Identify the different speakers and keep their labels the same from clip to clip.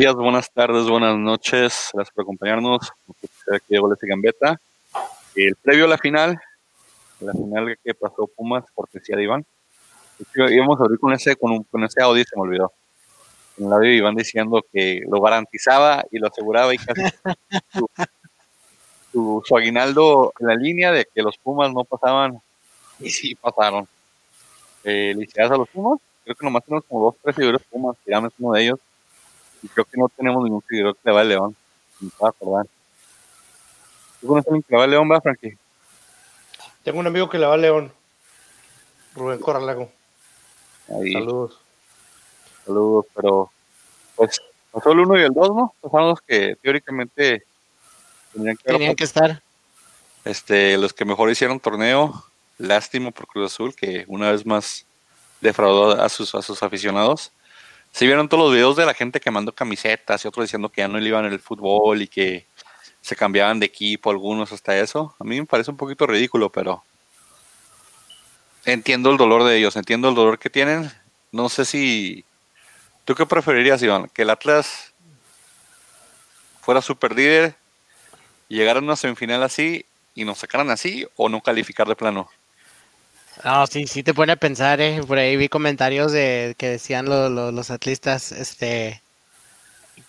Speaker 1: días, buenas tardes, buenas noches. Gracias por acompañarnos. Aquí de Goles y Gambeta. El previo a la final, la final que pasó Pumas, cortesía de Iván. Íbamos a abrir con ese, con, con ese audio se me olvidó. En el audio Iván diciendo que lo garantizaba y lo aseguraba y casi su, su, aguinaldo en la línea de que los Pumas no pasaban y sí pasaron. Eh, felicidades a los Pumas. Creo que nomás tenemos como dos, tres seguidores Pumas. Tirame es uno de ellos. Y creo que no tenemos ningún seguidor que le va al León. Me a acordar. ¿Tú conoces a alguien que le va al León, va, Frankie?
Speaker 2: Tengo un amigo que le va al León. Rubén Corralago. Saludos.
Speaker 1: Saludos, pero pues pasó el 1 y el 2, ¿no? Pasaron los que teóricamente
Speaker 3: tenían que, tenían que estar.
Speaker 1: Este, los que mejor hicieron torneo, lástima por Cruz Azul, que una vez más defraudó a sus, a sus aficionados. Si vieron todos los videos de la gente que mandó camisetas y otros diciendo que ya no le iban el fútbol y que se cambiaban de equipo, algunos hasta eso. A mí me parece un poquito ridículo, pero entiendo el dolor de ellos, entiendo el dolor que tienen. No sé si. ¿Tú qué preferirías, Iván? ¿Que el Atlas fuera super líder, llegara a una semifinal así y nos sacaran así o no calificar de plano?
Speaker 3: No, sí, sí te pone a pensar, eh. Por ahí vi comentarios de que decían los atlistas, este,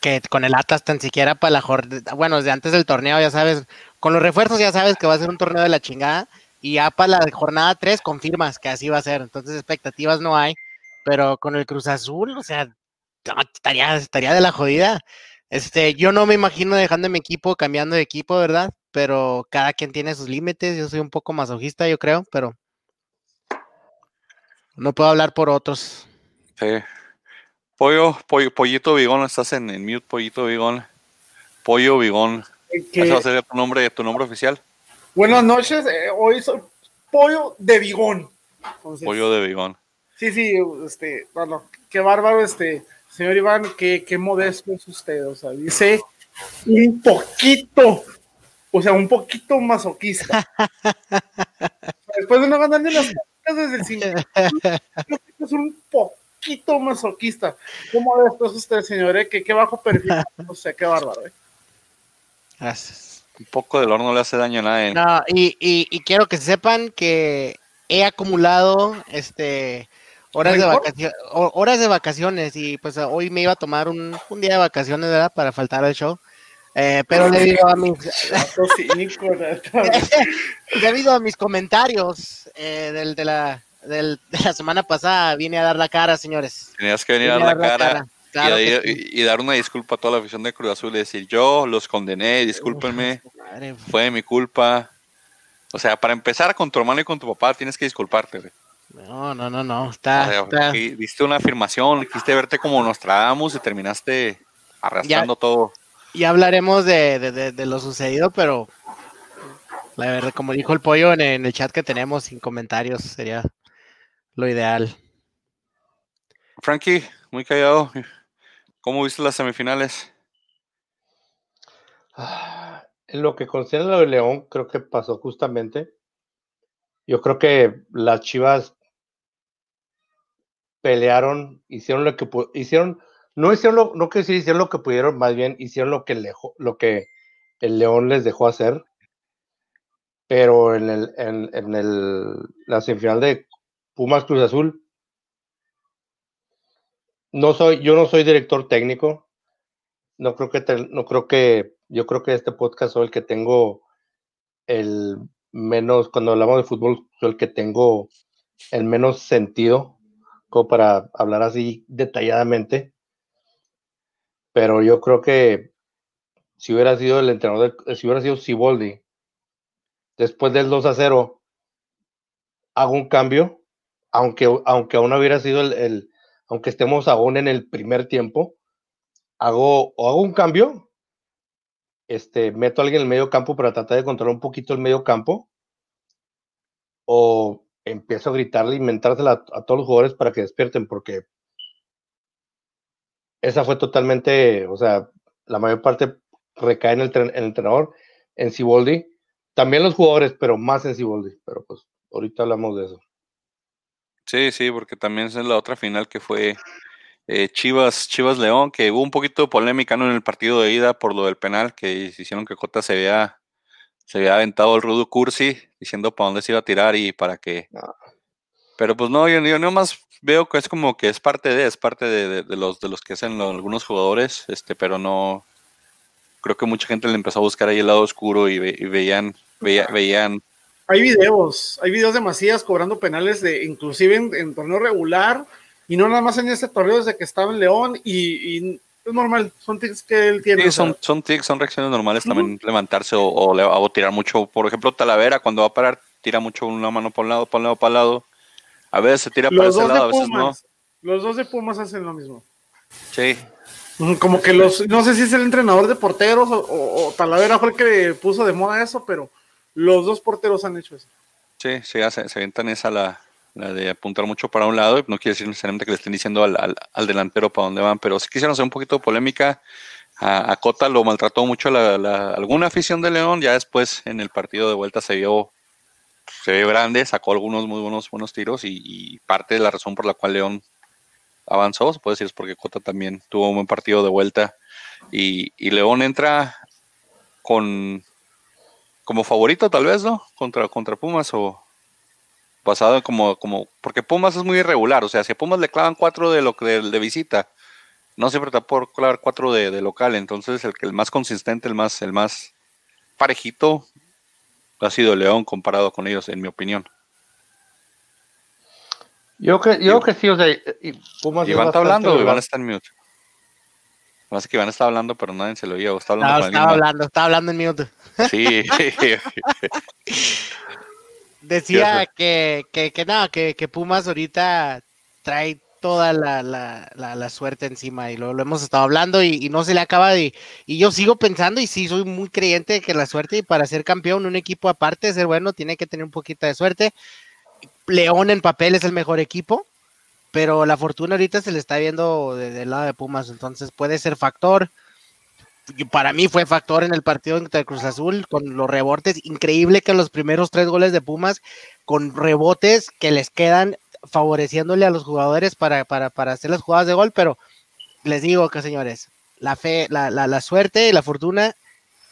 Speaker 3: que con el Atlas tan siquiera para la jornada, bueno, desde antes del torneo, ya sabes, con los refuerzos ya sabes que va a ser un torneo de la chingada, y ya para la jornada 3 confirmas que así va a ser, entonces expectativas no hay, pero con el Cruz Azul, o sea, estaría, estaría de la jodida. Este, yo no me imagino dejando mi equipo, cambiando de equipo, ¿verdad? Pero cada quien tiene sus límites, yo soy un poco masoquista, yo creo, pero no puedo hablar por otros.
Speaker 1: Sí. Pollo, pollo pollito Vigón, estás en, en mute, Pollito Vigón. Pollo Vigón. ¿Ese va a ser tu nombre, tu nombre oficial?
Speaker 2: Buenas noches, eh, hoy soy Pollo de Vigón.
Speaker 1: pollo de Vigón.
Speaker 2: Sí, sí, este, bueno, qué bárbaro, este, señor Iván, qué, qué modesto es usted, o sea, dice un poquito, o sea, un poquito masoquista. Después de no ganar ni las desde el cine. es un poquito masoquista. ¿Cómo después usted, señor? Eh? ¿Qué, bajo perfil. No sé, qué bárbaro. Eh.
Speaker 3: Gracias.
Speaker 1: Un poco del horno le hace daño a nadie.
Speaker 3: No, y, y, quiero que sepan que he acumulado este horas de vacaciones horas de vacaciones y pues hoy me iba a tomar un, un día de vacaciones ¿verdad? para faltar al show eh, pero le digo a mis debido a mis comentarios eh, del, de, la, del, de la semana pasada vine a dar la cara, señores.
Speaker 1: Tenías que venir a dar la cara. y, dar una disculpa a toda la afición de Cruz Azul y decir, yo los condené, discúlpenme, fue mi culpa. O sea, para empezar con tu hermano y con tu papá tienes que disculparte,
Speaker 3: No, no, no, no, está,
Speaker 1: Diste una afirmación, quisiste verte como nos tragamos y terminaste arrastrando todo.
Speaker 3: Y hablaremos de, lo sucedido, pero la verdad, como dijo el pollo en, el chat que tenemos, sin comentarios, sería lo ideal.
Speaker 1: Frankie, muy callado. ¿Cómo viste las semifinales?
Speaker 2: Ah, en lo que concierne lo de León, creo que pasó justamente. Yo creo que las Chivas pelearon, hicieron lo que hicieron no hicieron lo, no que hicieron lo que pudieron, más bien hicieron lo que, lo que el León les dejó hacer. Pero en el, en, el, la semifinal de Pumas Cruz Azul, no soy, yo no soy director técnico. No creo que, no creo que, yo creo que este podcast soy el que tengo el menos, cuando hablamos de fútbol, soy el que tengo el menos sentido como para hablar así detalladamente pero yo creo que si hubiera sido el entrenador, si hubiera sido Siboldi, después del 2 a 0, hago un cambio, aunque, aunque aún hubiera sido el, aunque estemos aún en el primer tiempo, hago, o hago un cambio, este, meto a alguien en el medio campo para tratar de controlar un poquito el medio campo, o empiezo a gritarle, inventársela a todos los jugadores para que despierten, porque esa fue totalmente, o sea, la mayor parte recae en el, entrenador, en Ciboldi. También los jugadores, pero más en Ciboldi. Pero pues ahorita hablamos de eso.
Speaker 1: Sí, sí, porque también es la otra final que fue eh, Chivas, Chivas León, que hubo un poquito de polémica en el partido de ida por lo del penal, que hicieron que Cota se había, se había aventado el rudo Cursi, diciendo para dónde se iba a tirar y para qué. Pero pues no, yo, yo nomás veo que es como que es parte de, es parte de, los, de los que hacen algunos jugadores, este, pero no, creo que mucha gente le empezó a buscar ahí el lado oscuro y, veían, veían
Speaker 4: hay videos, hay videos de Macías cobrando penales de inclusive en, torneo regular y no nada más en este torneo desde que estaba en León y, es normal, son tics que él tiene.
Speaker 1: Sí, son, son tics, son reacciones normales también levantarse o, o, tirar mucho. Por ejemplo, Talavera cuando va a parar, tira mucho una mano por un lado, por un lado, para el lado. A veces se tira para ese lado, a veces no.
Speaker 4: Los dos de Pumas hacen lo mismo.
Speaker 1: Sí.
Speaker 4: Como que los, no sé si es el entrenador de porteros o, o Talavera fue el que puso de moda eso, pero los dos porteros han hecho eso.
Speaker 1: Sí, sí, se, se aventan esa la, la de apuntar mucho para un lado, no quiere decir necesariamente que le estén diciendo al, al, delantero para dónde van, pero sí quisieron hacer un poquito de polémica. A, Cota lo maltrató mucho la, alguna afición de León, ya después en el partido de vuelta se vio, se vio grande, sacó algunos muy buenos, buenos tiros y, parte de la razón por la cual León avanzó, se puede decir es porque Cota también tuvo un buen partido de vuelta y, León entra con como favorito tal vez, ¿no? Contra, contra Pumas o basado como, como, porque Pumas es muy irregular, o sea, si a Pumas le clavan cuatro de lo de, de visita, no siempre te por clavar cuatro de, local, entonces el el más consistente, el más, el más parejito ha sido León comparado con ellos, en mi opinión.
Speaker 2: Yo creo yo que sí, o sea, y
Speaker 1: Pumas Iván está hablando, Iván está en mute. No sé que Iván está hablando, pero nadie se lo oía. Está hablando
Speaker 3: no, estaba hablando, estaba hablando en mute.
Speaker 1: Sí.
Speaker 3: Decía que, que, que no, que, que, Pumas ahorita trae toda la, la, la, suerte encima y lo, hemos estado hablando y, no se le acaba de... Y yo sigo pensando y sí, soy muy creyente de que la suerte y para ser campeón, un equipo aparte de ser bueno, tiene que tener un poquito de suerte. León en papel es el mejor equipo, pero la fortuna ahorita se le está viendo del lado de Pumas, entonces puede ser factor para mí fue factor en el partido entre Cruz Azul con los rebotes. Increíble que los primeros tres goles de Pumas con rebotes que les quedan favoreciéndole a los jugadores para, para, hacer las jugadas de gol, pero les digo que señores, la fe, la, la, suerte y la fortuna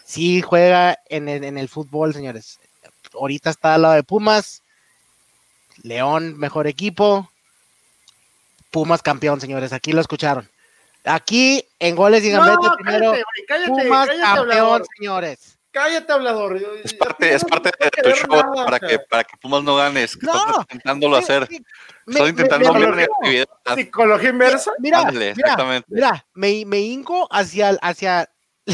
Speaker 3: sí juega en el, en el fútbol, señores. Ahorita está al lado de Pumas, León mejor equipo, Pumas campeón, señores, aquí lo escucharon. Aquí en goles y gambetes no, primero. Cállate, Pumas cállate, campeón, señores.
Speaker 4: Cállate, hablador.
Speaker 1: Es parte, es parte de tu show nada, para, que, para que Pumas no ganes. No, estás intentándolo hacer. estás intentando
Speaker 4: me, actividad. ¿Psicología inversa?
Speaker 3: Mira, Ándale, mira, mira, me, me hinco hacia, hacia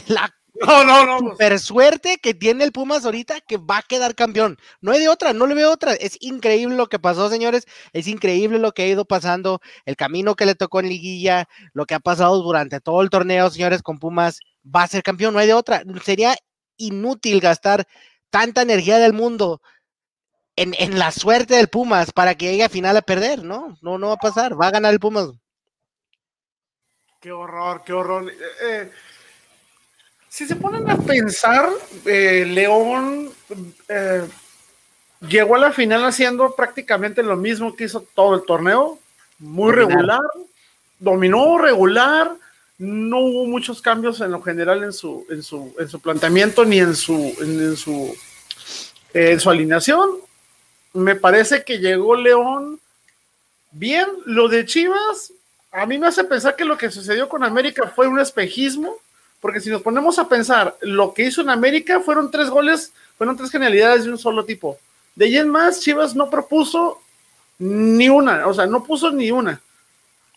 Speaker 3: la
Speaker 4: no, no, no.
Speaker 3: Super suerte que tiene el Pumas ahorita que va a quedar campeón. No hay de otra, no le veo otra. Es increíble lo que pasó, señores. Es increíble lo que ha ido pasando, el camino que le tocó en liguilla, lo que ha pasado durante todo el torneo, señores, con Pumas. Va a ser campeón, no hay de otra. Sería inútil gastar tanta energía del mundo en, en la suerte del Pumas para que llegue a final a perder, ¿no? No, no va a pasar. Va a ganar el Pumas.
Speaker 4: Qué horror, qué horror. Eh, eh si se ponen a pensar, eh, León llegó a la final haciendo prácticamente lo mismo que hizo todo el torneo, muy regular, dominó regular, no hubo muchos cambios en lo general en su, en su, en su planteamiento ni en su, en, su, en su alineación. Me parece que llegó León bien. Lo de Chivas, a mí me hace pensar que lo que sucedió con América fue un espejismo porque si nos ponemos a pensar, lo que hizo en América fueron tres goles, fueron tres genialidades de un solo tipo. De ahí en más, Chivas no propuso ni una, o sea, no puso ni una.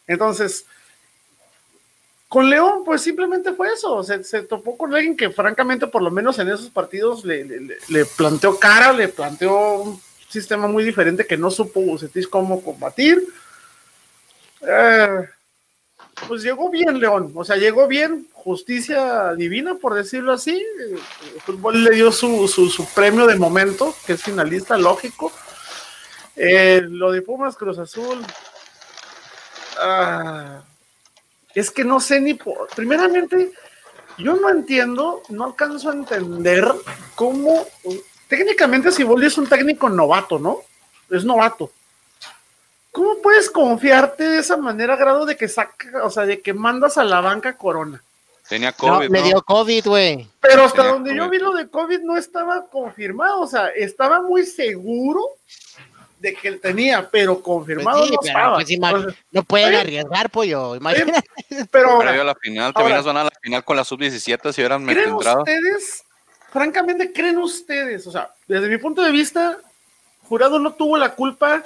Speaker 4: Entonces, con León, pues simplemente fue eso. Se, se topó con alguien que, francamente, por lo menos en esos partidos, le, le, planteó cara, le planteó un sistema muy diferente que no supo Bucetis cómo combatir. Eh, pues llegó bien León, o sea, llegó bien, justicia divina, por decirlo así. El fútbol le dio su, su, premio de momento, que es finalista, lógico. Eh, lo de Pumas Cruz Azul. Ah, es que no sé ni por. Primeramente, yo no entiendo, no alcanzo a entender cómo. Técnicamente, Siboldi es un técnico novato, ¿no? Es novato. ¿cómo puedes confiarte de esa manera, grado de que saca, o sea, de que mandas a la banca Corona?
Speaker 1: Tenía
Speaker 3: No,
Speaker 1: COVID, ¿no?
Speaker 3: dio COVID, güey.
Speaker 4: Pero hasta
Speaker 1: Tenía
Speaker 4: donde yo vi lo de COVID no estaba confirmado, o sea, estaba muy seguro de que él tenía, pero
Speaker 3: Pues
Speaker 4: confirmado
Speaker 3: sí,
Speaker 4: no
Speaker 3: pero
Speaker 4: estaba.
Speaker 3: pues
Speaker 4: Entonces,
Speaker 3: no pueden arriesgar, pollo. Imagínate.
Speaker 4: pero ahora,
Speaker 1: Previo a la final, te hubieras ganado la final con la sub-17 si hubieran
Speaker 4: ¿creen
Speaker 1: entrado.
Speaker 4: ustedes, francamente, creen ustedes, o sea, desde mi punto de vista, Jurado no tuvo la culpa.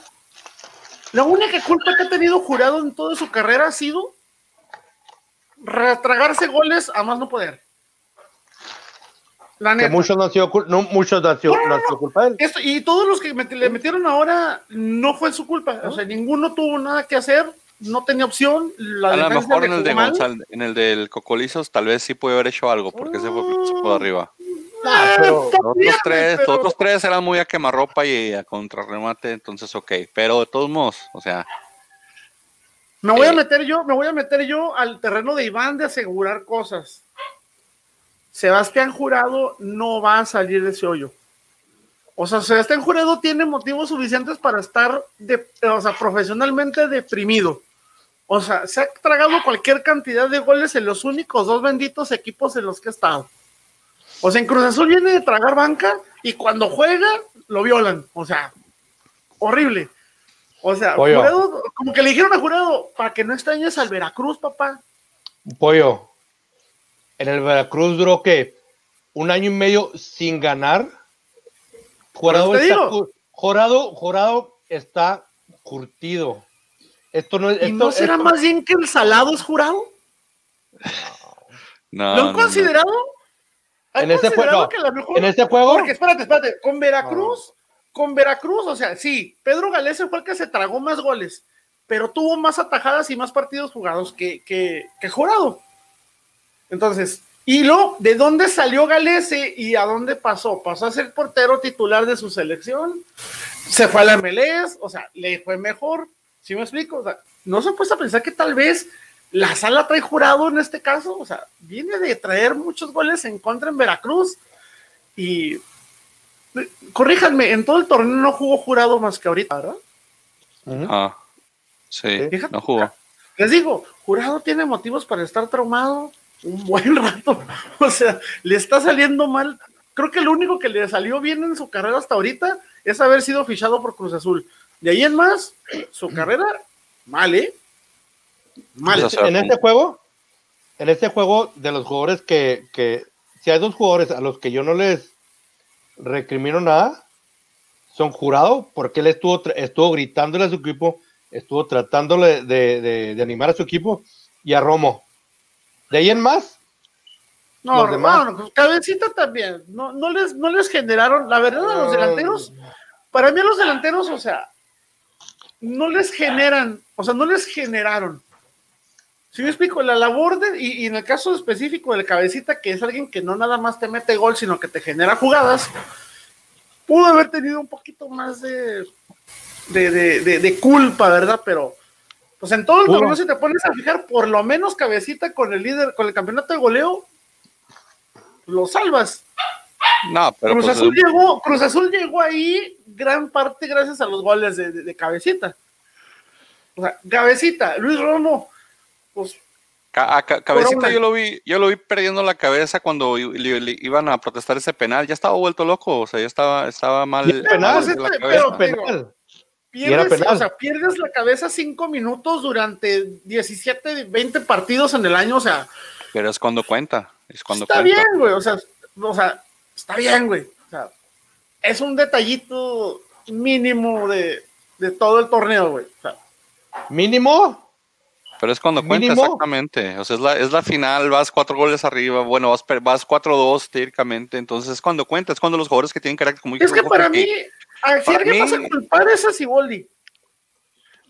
Speaker 4: La única culpa que ha tenido Jurado en toda su carrera ha sido retragarse goles a más no poder. La
Speaker 2: Que muchos no han sido, no, muchos no han sido, no han sido culpa de él.
Speaker 4: Esto- y todos los que met- le metieron ahora no fue su culpa. O sea, ninguno tuvo nada que hacer, no tenía opción. La
Speaker 1: A lo mejor en el, de
Speaker 4: jugó mal.
Speaker 1: Gonzal- en el del Cocolizos tal vez sí puede haber hecho algo porque se fue, se fue arriba.
Speaker 2: Ah, pero-
Speaker 1: Los otros tres,
Speaker 4: pero-
Speaker 1: los otros tres eran muy a quemarropa y a contrarremate, entonces ok. Pero de todos modos, o sea,
Speaker 4: Me voy a
Speaker 1: Eh.
Speaker 4: meter yo, me voy a meter yo al terreno de Iván de asegurar cosas. Sebastián Jurado no va a salir de ese hoyo. O sea, Sebastián Jurado tiene motivos suficientes para estar de, o sea, profesionalmente deprimido. O sea, se ha tragado cualquier cantidad de goles en los únicos dos benditos equipos en los que ha estado. O sea, en Cruz Azul viene de tragar banca y cuando juega lo violan. O sea, horrible. O sea. Jurado, como que le dijeron a Jurado, para que no extrañes al Veracruz, papá.
Speaker 2: Pollo, en el Veracruz duró que un año y medio sin ganar. Jurado
Speaker 4: te
Speaker 2: está, Jurado, Jurado está curtido. Esto no es.
Speaker 4: ¿Y
Speaker 2: esto-
Speaker 4: no será
Speaker 2: esto-
Speaker 4: más bien que el salado es Jurado?
Speaker 1: no.
Speaker 4: ¿Lo han
Speaker 1: no, no.
Speaker 4: considerado? ¿Han
Speaker 2: En
Speaker 4: considerado
Speaker 2: no,
Speaker 4: que a lo mejor-
Speaker 2: en este juego.
Speaker 4: Porque espérate, espérate, con Veracruz, con Veracruz, o sea, sí, Pedro Galese fue el que se tragó más goles, pero tuvo más atajadas y más partidos jugados que, que, que Jurado. Entonces, y luego, ¿de dónde salió Galese y a dónde pasó? Pasó a ser portero titular de su selección, se fue a la MLS, o sea, le fue mejor, ¿sí me explico? O sea, no se ha puesto a pensar que tal vez la sala trae jurado en este caso, o sea, viene de traer muchos goles en contra en Veracruz y corríjanme, en todo el torneo no jugó jurado más que ahorita, ¿verdad?
Speaker 1: Ah, sí,
Speaker 4: Fíjate.
Speaker 1: no jugó.
Speaker 4: Les digo, jurado tiene motivos para estar traumado un buen rato, o sea, le está saliendo mal. Creo que lo único que le salió bien en su carrera hasta ahorita es haber sido fichado por Cruz Azul. De ahí en más, su carrera, mal, ¿eh? Mal.
Speaker 1: Sea,
Speaker 2: en este juego, en este juego de los jugadores que, que, si hay dos jugadores a los que yo no les recrimino nada, son jurado, porque él estuvo, tra- estuvo gritándole a su equipo, estuvo tratándole de, de- de animar a su equipo, y a Romo. De ahí en más,
Speaker 4: No,
Speaker 2: Los demás.
Speaker 4: no, no, cabecita también. No, no, les, no les generaron, la verdad, a los delanteros, para mí a los delanteros, o sea, no les generan, o sea, no les generaron. Si me explico, la labor de, y, y en el caso específico del cabecita, que es alguien que no nada más te mete gol, sino que te genera jugadas, pudo haber tenido un poquito más de, de- de culpa, ¿verdad? Pero, pues en todo el torneo, si te pones a fijar, por lo menos cabecita con el líder, con el campeonato de goleo, lo salvas.
Speaker 1: No, pero
Speaker 4: Cruz
Speaker 1: pues,
Speaker 4: Azul llegó, Cruz Azul llegó ahí gran parte gracias a los goles de, de- de cabecita. O sea, cabecita, Luis Romo, pues
Speaker 1: a Cabecita yo lo vi, yo lo vi perdiendo la cabeza cuando i- le- le iban a protestar ese penal, ya estaba vuelto loco, o sea, ya estaba, estaba mal,
Speaker 2: penal,
Speaker 4: pues,
Speaker 1: la
Speaker 4: este,
Speaker 1: cabeza.
Speaker 4: pero-
Speaker 2: penal.
Speaker 4: Pierdes, o sea, pierdes la cabeza cinco minutos durante 17, 20 partidos en el año, o sea,
Speaker 1: Pero es cuando cuenta, es cuando
Speaker 4: está
Speaker 1: cuenta.
Speaker 4: bien, güey, o sea, o sea, está bien, güey. O sea, es un detallito mínimo de, de todo el torneo, güey. O sea,
Speaker 2: Mínimo,
Speaker 1: Pero es cuando cuenta
Speaker 2: Mínimo.
Speaker 1: exactamente, o sea, es la, es la final, vas cuatro goles arriba, bueno, vas, per- vas 4-2 teóricamente, entonces es cuando cuenta, es cuando los jugadores que tienen carácter como
Speaker 4: es que para mí, a- alguien
Speaker 1: mí-
Speaker 4: vas a culpar es a Siboldi.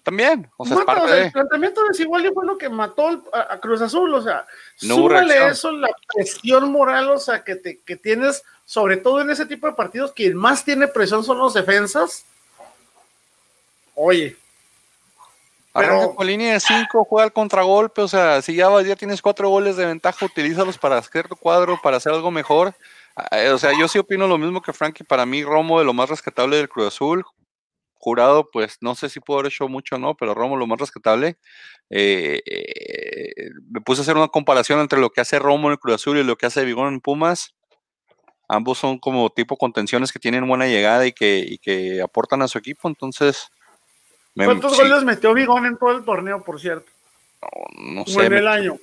Speaker 1: También, o sea, es
Speaker 4: Mata,
Speaker 1: parte
Speaker 4: o sea,
Speaker 1: de...
Speaker 4: el planteamiento de Siboldi fue lo que mató a, Cruz Azul, o sea,
Speaker 1: No
Speaker 4: súmale eso, la presión moral, o sea, que, te, que tienes, sobre todo en ese tipo de partidos, quien más tiene presión son los defensas. Oye,
Speaker 1: Arranca
Speaker 4: Pero-
Speaker 1: con línea de 5, juega al contragolpe, o sea, si ya, ya tienes cuatro goles de ventaja, utilízalos para hacer tu cuadro, para hacer algo mejor. Eh, O sea, yo sí opino lo mismo que Frankie, para mí Romo de lo más rescatable del Cruz Azul, jurado, pues no sé si puedo haber hecho mucho o no, pero Romo lo más rescatable. Eh, eh, me puse a hacer una comparación entre lo que hace Romo en el Cruz Azul y lo que hace Vigón en Pumas. Ambos son como tipo contenciones que tienen buena llegada y que, que aportan a su equipo, entonces...
Speaker 4: ¿Cuántos goles metió Vigón en todo el torneo, por cierto?
Speaker 1: No, sé.
Speaker 4: en el año.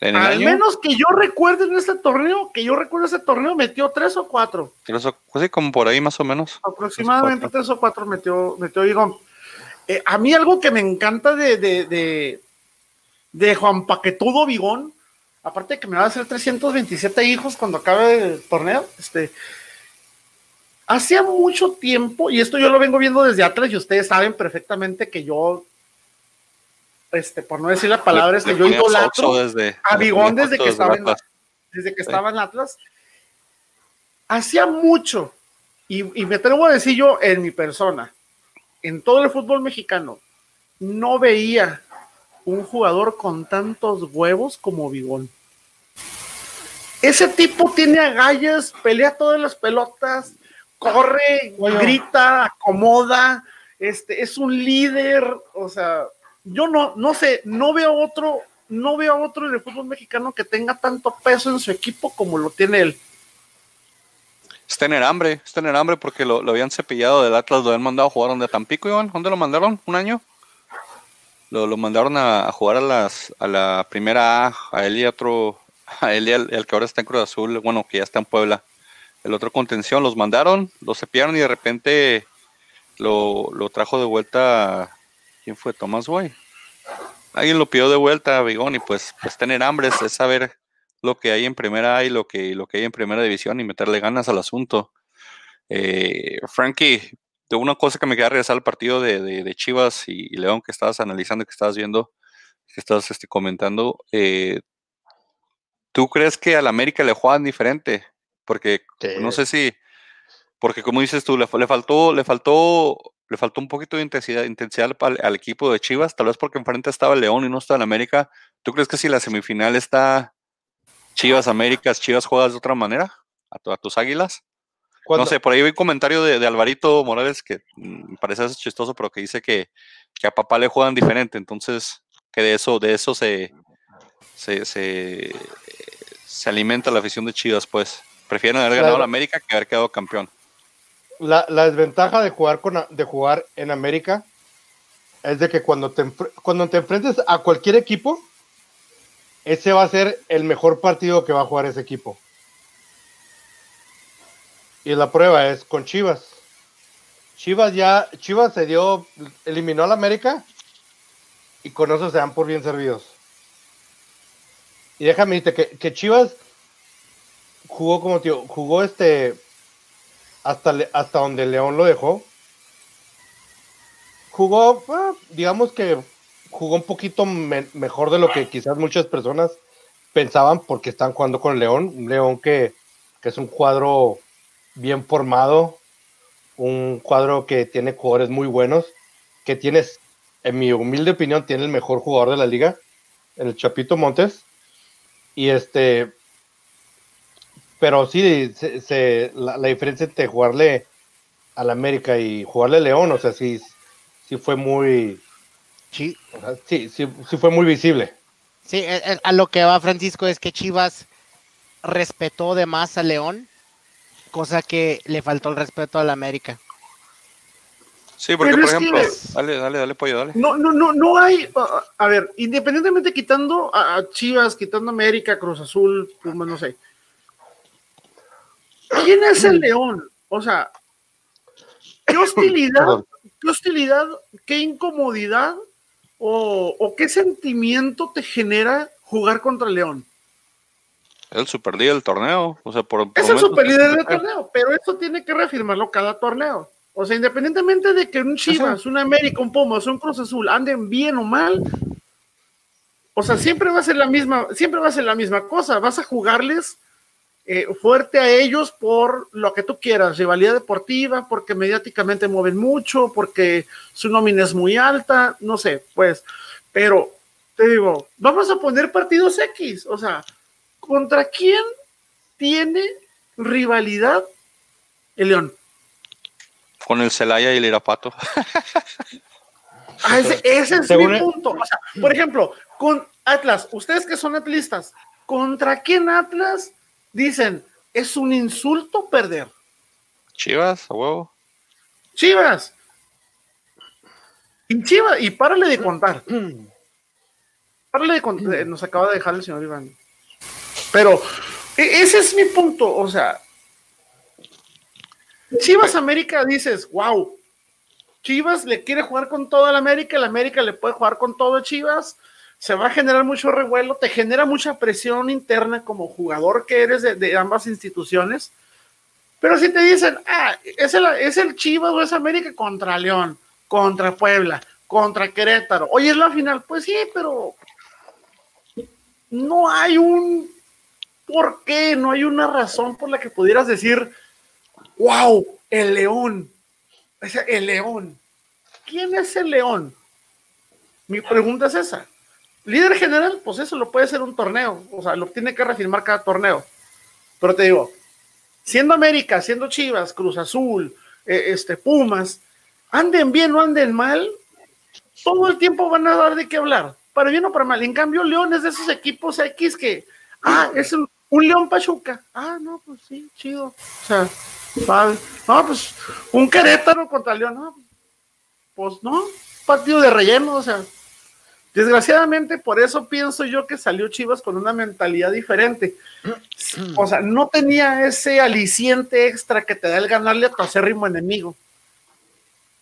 Speaker 4: Al menos que yo recuerde en este torneo, que yo recuerde ese torneo, metió tres o cuatro.
Speaker 1: Tres o, pues como por ahí más o menos.
Speaker 4: Aproximadamente tres o cuatro, metió, metió. Eh, a mí algo que me encanta de, de, de, de Juan Paquetudo Vigón, aparte de que me va a hacer 327 hijos cuando acabe el torneo, este, hacía mucho tiempo, y esto yo lo vengo viendo desde atrás, y ustedes saben perfectamente que yo este, por no decir la palabra, este, yo idolatro desde, a Bigón desde que, estaba en, desde que estaba en Atlas. Hacía mucho, y, y me atrevo a decir yo en mi persona, en todo el fútbol mexicano, no veía un jugador con tantos huevos como Bigón. Ese tipo tiene agallas, pelea todas las pelotas, corre, grita, acomoda, este, es un líder, o sea, yo no, no sé, no veo otro, no veo otro en el fútbol mexicano que tenga tanto peso en su equipo como lo tiene él.
Speaker 1: Es tener hambre, es tener hambre porque lo, habían cepillado del Atlas, lo habían mandado a jugar donde Tampico, Iván. ¿Dónde lo mandaron? ¿Un año? Lo, mandaron a, jugar a las a la primera A, a él y otro, a él y el, que ahora está en Cruz Azul, bueno, que ya está en Puebla. El otro contención, los mandaron, lo cepillaron y de repente lo, lo trajo de vuelta ¿Quién fue? Tomás Boy. Alguien lo pidió de vuelta a Bigón y pues, pues tener hambre es, saber lo que hay en primera A y lo que, lo que hay en primera división y meterle ganas al asunto. Eh, Frankie, de una cosa que me queda regresar al partido de, Chivas y, León que estabas analizando, que estabas viendo, que estabas este, comentando, eh, ¿tú crees que al América le juegan diferente? Porque no sé si, porque como dices tú, le, le faltó, le faltó le faltó un poquito de intensidad, intensidad al, equipo de Chivas, tal vez porque enfrente estaba el León y no estaba el América. ¿Tú crees que si la semifinal está Chivas Américas, Chivas juegas de otra manera a, tus águilas? No sé, por ahí vi un comentario de, Alvarito Morales que mm, me parece chistoso, pero que dice que, a papá le juegan diferente, entonces que de eso, de eso se, se, se, alimenta la afición de Chivas, pues. Prefieren haber ganado la América que haber quedado campeón
Speaker 2: la, desventaja de jugar, con, de jugar en América es de que cuando te, cuando te enfrentes a cualquier equipo, ese va a ser el mejor partido que va a jugar ese equipo. Y la prueba es con Chivas. Chivas ya, Chivas se dio, eliminó al América y con eso se dan por bien servidos. Y déjame decirte que, que Chivas jugó como tío, jugó este hasta, hasta donde León lo dejó. Jugó, ah, digamos que jugó un poquito mejor de lo que quizás muchas personas pensaban porque están jugando con León. Un León que, es un cuadro bien formado, un cuadro que tiene jugadores muy buenos, que tienes, en mi humilde opinión, tiene el mejor jugador de la liga, el Chapito Montes. Y este, pero sí, se, la, diferencia entre jugarle al América y jugarle a León, o sea, sí, sí fue muy. Sí. sí, sí, fue muy visible.
Speaker 3: Sí, a lo que va Francisco es que Chivas respetó de más a León, cosa que le faltó el respeto al América.
Speaker 1: Sí, porque por ejemplo, dale, dale, dale, pollo, dale.
Speaker 4: No, no, no, no hay, a ver, independientemente quitando a Chivas, quitando a América, Cruz Azul, no sé, ¿Quién es el león? O sea, ¿qué hostilidad, qué hostilidad, qué incomodidad o, qué sentimiento te genera jugar contra el león?
Speaker 1: El super líder del torneo. O sea, por,
Speaker 4: es el super líder del torneo, pero eso tiene que reafirmarlo cada torneo. O sea, independientemente de que un Chivas, un América, un Pumas, un Cruz Azul anden bien o mal, o sea, siempre va a ser la misma, siempre va a ser la misma cosa. Vas a jugarles eh, fuerte a ellos por lo que tú quieras, rivalidad deportiva, porque mediáticamente mueven mucho, porque su nómina es muy alta, no sé, pues, pero te digo, vamos a poner partidos X, o sea, ¿contra quién tiene rivalidad el León?
Speaker 1: Con el Celaya y el Irapato.
Speaker 4: Ah, ese, ese es mi punto. O sea, por ejemplo, con Atlas, ustedes que son atlistas, ¿contra quién Atlas dicen es un insulto perder?
Speaker 1: Chivas, a huevo.
Speaker 4: Chivas. Y Chivas, y párale de contar. Párale de contar. eh, Nos acaba de dejar el señor Iván. Pero e- ese es mi punto. O sea, Chivas América dices, wow. Chivas le quiere jugar con toda la América, el América le puede jugar con todo Chivas. Se va a generar mucho revuelo, te genera mucha presión interna como jugador que eres de, ambas instituciones. Pero si te dicen, ah, es el, es el Chivas o es América contra León, contra Puebla, contra Querétaro. Oye, es la final. Pues sí, pero no hay un por qué, no hay una razón por la que pudieras decir, wow, el León. El León. ¿Quién es el León? Mi pregunta es esa. Líder general, pues eso lo puede ser un torneo. O sea, lo tiene que reafirmar cada torneo. Pero te digo, siendo América, siendo Chivas, Cruz Azul, eh, este, Pumas, anden bien o anden mal, todo el tiempo van a dar de qué hablar, para bien o para mal. En cambio, León es de esos equipos X que, ah, es un, León Pachuca. Ah, no, pues sí, chido. O sea, no, pues un Querétaro contra León, no, pues no, partido de relleno, o sea. Desgraciadamente, por eso pienso yo que salió Chivas con una mentalidad diferente. O sea, no tenía ese aliciente extra que te da el ganarle a tu acérrimo enemigo.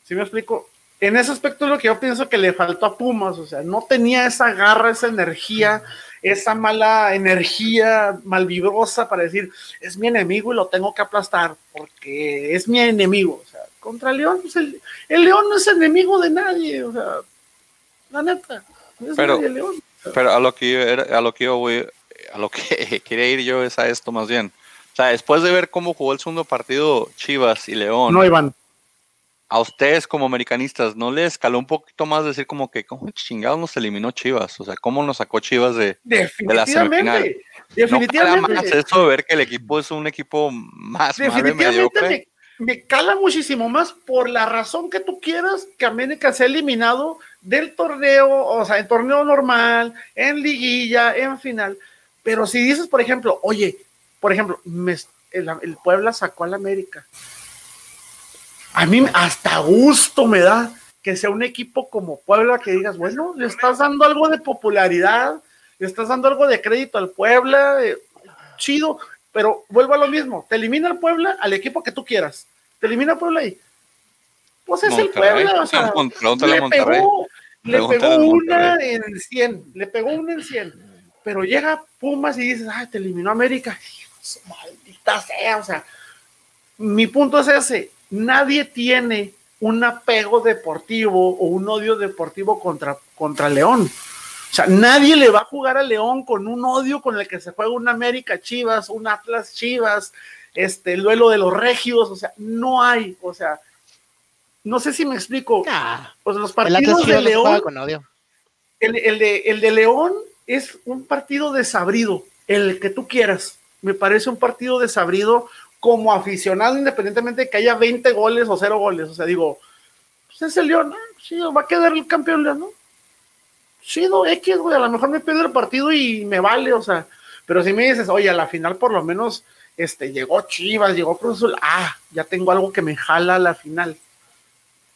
Speaker 4: ¿Sí me explico? En ese aspecto es lo que yo pienso que le faltó a Pumas, o sea, no tenía esa garra, esa energía, esa mala energía malvibrosa para decir, es mi enemigo y lo tengo que aplastar, porque es mi enemigo. O sea, contra León, pues el, el León no es enemigo de nadie, o sea, la neta. Es
Speaker 1: Pero-
Speaker 4: León.
Speaker 1: Pero a lo que yo, era- a lo que yo voy, a lo que quería ir yo es a esto más bien. O sea, después de ver cómo jugó el segundo partido Chivas y León,
Speaker 4: No, Iván.
Speaker 1: a ustedes como americanistas, ¿no les escaló un poquito más decir como que, ¿cómo chingados nos eliminó Chivas? O sea, ¿cómo nos sacó Chivas de... la semifinal.
Speaker 4: Definitivamente.
Speaker 1: No más eso de ver que el equipo es un equipo más
Speaker 4: Definitivamente
Speaker 1: mediocre?
Speaker 4: Me, cala muchísimo más por la razón que tú quieras que América sea eliminado del torneo, o sea, en torneo normal, en liguilla, en final. Pero si dices, por ejemplo, oye, por ejemplo, el Puebla sacó al América. A mí hasta gusto me da que sea un equipo como Puebla que digas, bueno, le estás dando algo de popularidad, le estás dando algo de crédito al Puebla, eh, chido, pero vuelvo a lo mismo, te elimina el Puebla al equipo que tú quieras, te elimina Puebla y pues es el. Puebla, o sea,
Speaker 1: pregúntale
Speaker 4: le
Speaker 1: Monterrey.
Speaker 4: pegó, le una en 100, le pegó una en 100, pero llega Pumas y dices, ay, te eliminó América, maldita sea, o sea, mi punto es ese, nadie tiene un apego deportivo o un odio deportivo contra, contra León. O sea, nadie le va a jugar a León con un odio con el que se juega un América Chivas, un Atlas Chivas, este, el duelo de los regios, o sea, no hay, o sea, no sé si me explico.
Speaker 3: Nah,
Speaker 4: Pues los partidos de
Speaker 3: no
Speaker 4: León,
Speaker 3: con odio.
Speaker 4: el, el de, el de León es un partido desabrido, el que tú quieras. Me parece un partido desabrido como aficionado, independientemente de que haya 20 goles o 0 goles. O sea, digo, pues es el León, ¿no? Sí, va a quedar el campeón León, ¿no? Chido, X, güey, a lo mejor me pierdo el partido y me vale, o sea, pero si me dices, oye, a la final por lo menos este, llegó Chivas, llegó Cruz Azul, ah, ya tengo algo que me jala a la final.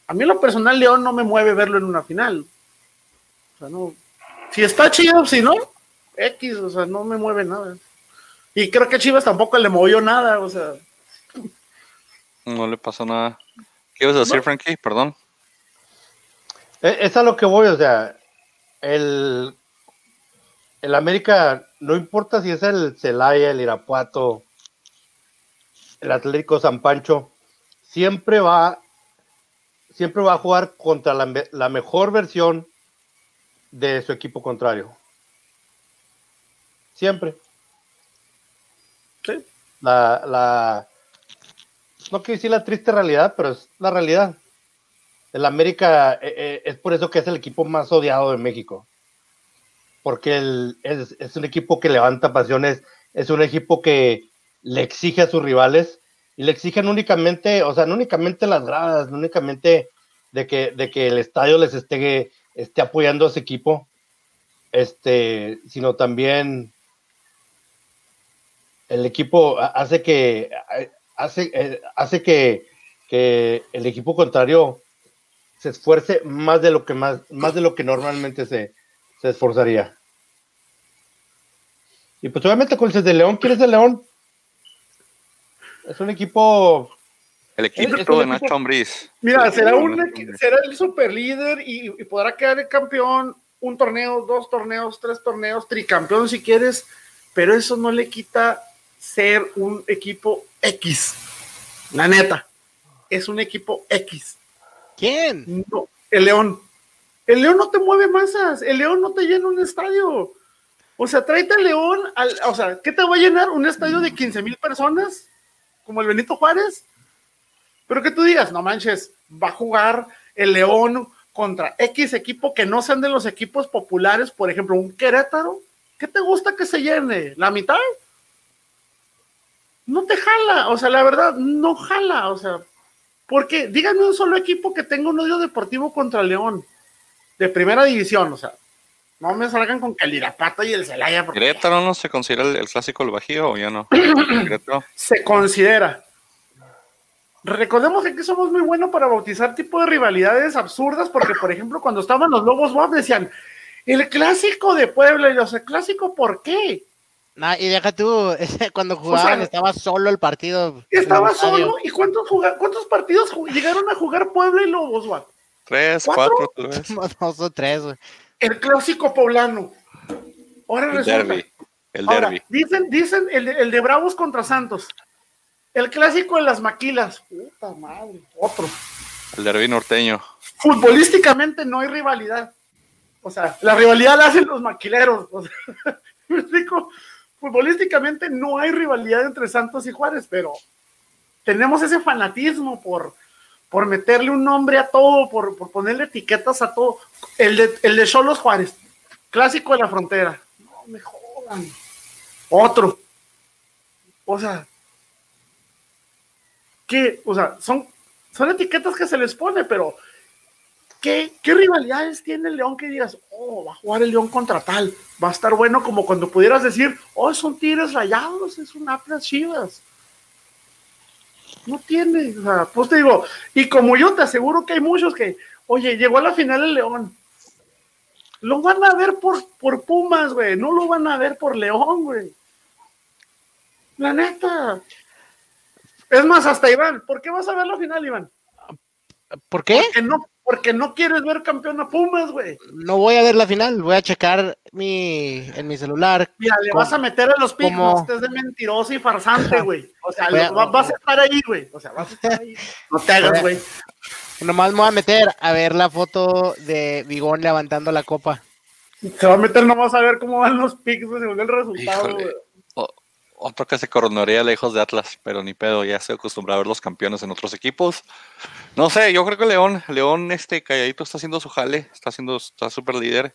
Speaker 4: A mí en lo personal León no me mueve verlo en una final. O sea, no. Si está chido, si no, X, o sea, no me mueve nada. Y creo que Chivas tampoco le movió nada, o sea.
Speaker 1: No le pasó nada. ¿Qué ibas a decir,
Speaker 4: No.
Speaker 1: Frankie? Perdón.
Speaker 2: Eh, Es a lo que voy, o sea, el, el América, no importa si es el Celaya, el Irapuato, el Atlético San Pancho, siempre va, siempre va a jugar contra la, me- la mejor versión de su equipo contrario. Siempre.
Speaker 4: Sí.
Speaker 2: La, la, no quiero decir la triste realidad, pero es la realidad. El América eh, eh, es por eso que es el equipo más odiado de México. Porque el- es, es un equipo que levanta pasiones, es un equipo que le exige a sus rivales y le exigen únicamente, o sea, no únicamente las gradas, no únicamente de que, de que el estadio les esté, esté apoyando a ese equipo, este, sino también el equipo hace que hace, hace que, que, el equipo contrario se esfuerce más de lo que más, más de lo que normalmente se, se esforzaría. Y pues obviamente con el de León, ¿quién es de León? Es un equipo.
Speaker 1: El equipo de Nacho Ambriz.
Speaker 4: Mira, será, un, será el super líder y, podrá quedar el campeón un torneo, dos torneos, tres torneos, tricampeón si quieres, pero eso no le quita ser un equipo X. La neta, es un equipo X.
Speaker 3: ¿Quién?
Speaker 4: No, el León. El León no te mueve masas, el León no te llena un estadio. O sea, tráete al León, o sea, ¿qué te va a llenar? ¿Un estadio de 15 mil personas? Como el Benito Juárez. Pero que tú digas, no manches, va a jugar el León contra X equipo que no sean de los equipos populares, por ejemplo, un Querétaro. ¿Qué te gusta que se llene? ¿La mitad? No te jala, o sea, la verdad, no jala, o sea, porque díganme un solo equipo que tenga un odio deportivo contra León, de primera división, o sea, no me salgan con que el Irapata y el Celaya.
Speaker 1: Porque... ¿Querétaro no se considera el, clásico del Bajío o ya no?
Speaker 4: se considera. Recordemos que aquí somos muy buenos para bautizar tipo de rivalidades absurdas, porque por ejemplo, cuando estaban los Lobos WAP decían, el clásico de Puebla, y los el clásico, ¿por qué?
Speaker 3: y deja tú, cuando jugaban estaba solo el partido.
Speaker 4: Estaba solo, ¿y cuántos, cuántos partidos llegaron a jugar Puebla y Lobos WAP?
Speaker 1: Tres, cuatro,
Speaker 3: Dos o tres, güey
Speaker 4: el clásico poblano. Ahora
Speaker 1: el Derby. El derby.
Speaker 4: Dicen, dicen el, el, de Bravos contra Santos. El clásico de las maquilas. Puta madre, otro.
Speaker 1: El derby norteño.
Speaker 4: Futbolísticamente no hay rivalidad. O sea, la rivalidad la hacen los maquileros. ¿Me explico? Futbolísticamente no hay rivalidad entre Santos y Juárez, pero tenemos ese fanatismo por, por meterle un nombre a todo, por, ponerle etiquetas a todo. El de, el de Cholos Juárez, clásico de la frontera. No me jodan. Otro. O sea, ¿qué? O sea, son, son etiquetas que se les pone, pero ¿qué, ¿qué rivalidades tiene el León que digas, oh, va a jugar el León contra tal? Va a estar bueno como cuando pudieras decir, oh, son Tigres Rayados, es un Atlas Chivas. No tiene, o sea, pues te digo, y como yo te aseguro que hay muchos que, oye, llegó a la final el León. Lo van a ver por, por Pumas, güey, no lo van a ver por León, güey. La neta. Es más, hasta Iván, ¿por qué vas a ver la final, Iván?
Speaker 3: ¿Por qué?
Speaker 4: Porque no, porque no quieres ver campeón a Pumas, güey.
Speaker 3: No voy a ver la final, voy a checar mi, en mi celular.
Speaker 4: Mira, le vas a meter a los picos, como... es de mentiroso y farsante, güey. O sea, vas a estar ahí, güey. O sea, vas a estar ahí. No te hagas, güey.
Speaker 3: Nomás me voy a meter a ver la foto de Bigón levantando la copa.
Speaker 4: Se va a meter nomás a ver cómo van los picks, según el resultado, güey
Speaker 1: otro que se coronaría lejos de Atlas, pero ni pedo, ya se acostumbrado a ver los campeones en otros equipos. No sé, yo creo que León, León este calladito está haciendo su jale, está haciendo, está súper líder.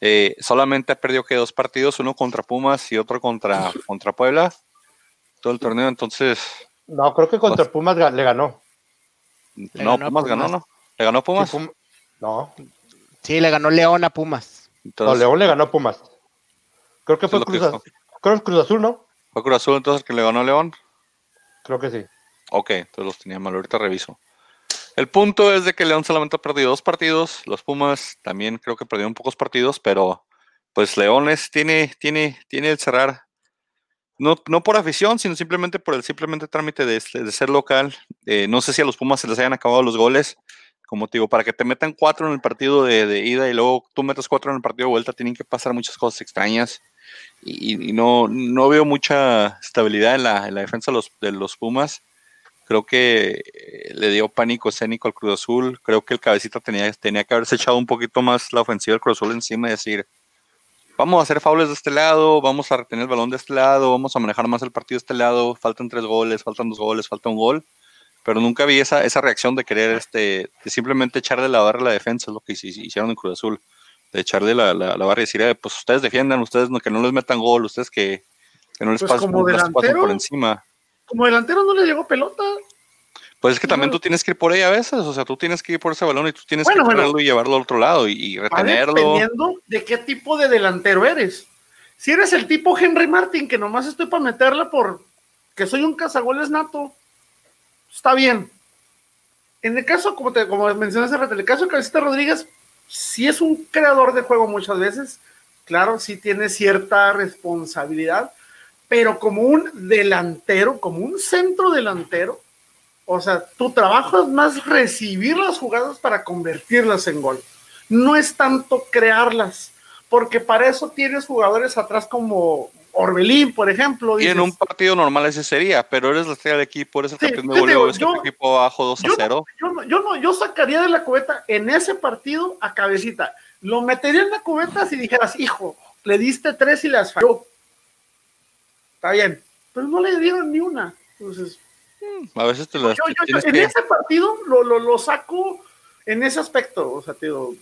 Speaker 1: Eh, solamente ha perdido que dos partidos, uno contra Pumas y otro contra, contra Puebla, todo el torneo, entonces.
Speaker 2: No, creo que contra pues Pumas le ganó.
Speaker 1: no, Pumas, ganó, ¿no? ¿Le ganó Pumas?
Speaker 2: no.
Speaker 3: Sí, le ganó León a Pumas.
Speaker 2: no, León le ganó a Pumas. Creo que fue Cruz, Azul, creo que Cruz Azul, ¿no?
Speaker 1: ¿Fue Cruz Azul entonces que le ganó a León?
Speaker 2: Creo que sí.
Speaker 1: Ok, entonces los tenía mal, ahorita reviso. El punto es de que León solamente ha perdido dos partidos, los Pumas también creo que perdieron pocos partidos, pero pues Leones tiene, tiene, tiene el cerrar, no, no por afición, sino simplemente por el simplemente trámite de, ser local. Eh, no sé si a los Pumas se les hayan acabado los goles, como te digo, para que te metan cuatro en el partido de, de ida y luego tú metas cuatro en el partido de vuelta, tienen que pasar muchas cosas extrañas y, no, no, veo mucha estabilidad en la, en la defensa de los, de los, Pumas. Creo que eh, le dio pánico escénico al Cruz Azul. Creo que el cabecita tenía, tenía que haberse echado un poquito más la ofensiva del Cruz Azul encima y decir, vamos a hacer faules de este lado, vamos a retener el balón de este lado, vamos a manejar más el partido de este lado, faltan tres goles, faltan dos goles, falta un gol. Pero nunca vi esa, esa reacción de querer este, de simplemente echarle la barra a la defensa, es lo que hicieron en Cruz Azul de echarle la, la, la barra y decir, pues ustedes defiendan, ustedes no, que no les metan gol, ustedes que, que no les, pues pasen, por encima.
Speaker 4: como delantero no le llegó pelota.
Speaker 1: Pues es que también tú tienes que ir por ella a veces, o sea, tú tienes que ir por ese balón y tú tienes que bueno. y llevarlo al otro lado y, retenerlo.
Speaker 4: Dependiendo de qué tipo de delantero eres. Si eres el tipo Henry Martin, que nomás estoy para meterla por que soy un cazagoles nato, está bien. En el caso, como, te, como mencionaste, en el caso de Cabecita Rodríguez, si es un creador de juego muchas veces, claro, sí tiene cierta responsabilidad, pero como un delantero, como un centro delantero, o sea, tu trabajo es más recibir las jugadas para convertirlas en gol. No es tanto crearlas, porque para eso tienes jugadores atrás como Orbelín, por ejemplo.
Speaker 1: y en un partido normal ese sería, pero eres la estrella del equipo, eres el campeón de goleo, eres el equipo abajo 2 a 0.
Speaker 4: Yo, yo, no, yo sacaría de la cubeta en ese partido a cabecita. Lo metería en la cubeta si dijeras, hijo, le diste tres y las falló. Está bien, pero no le dieron ni una. Entonces,
Speaker 1: a veces te lo
Speaker 4: En ese partido lo, lo, saco en ese aspecto. O sea, te digo,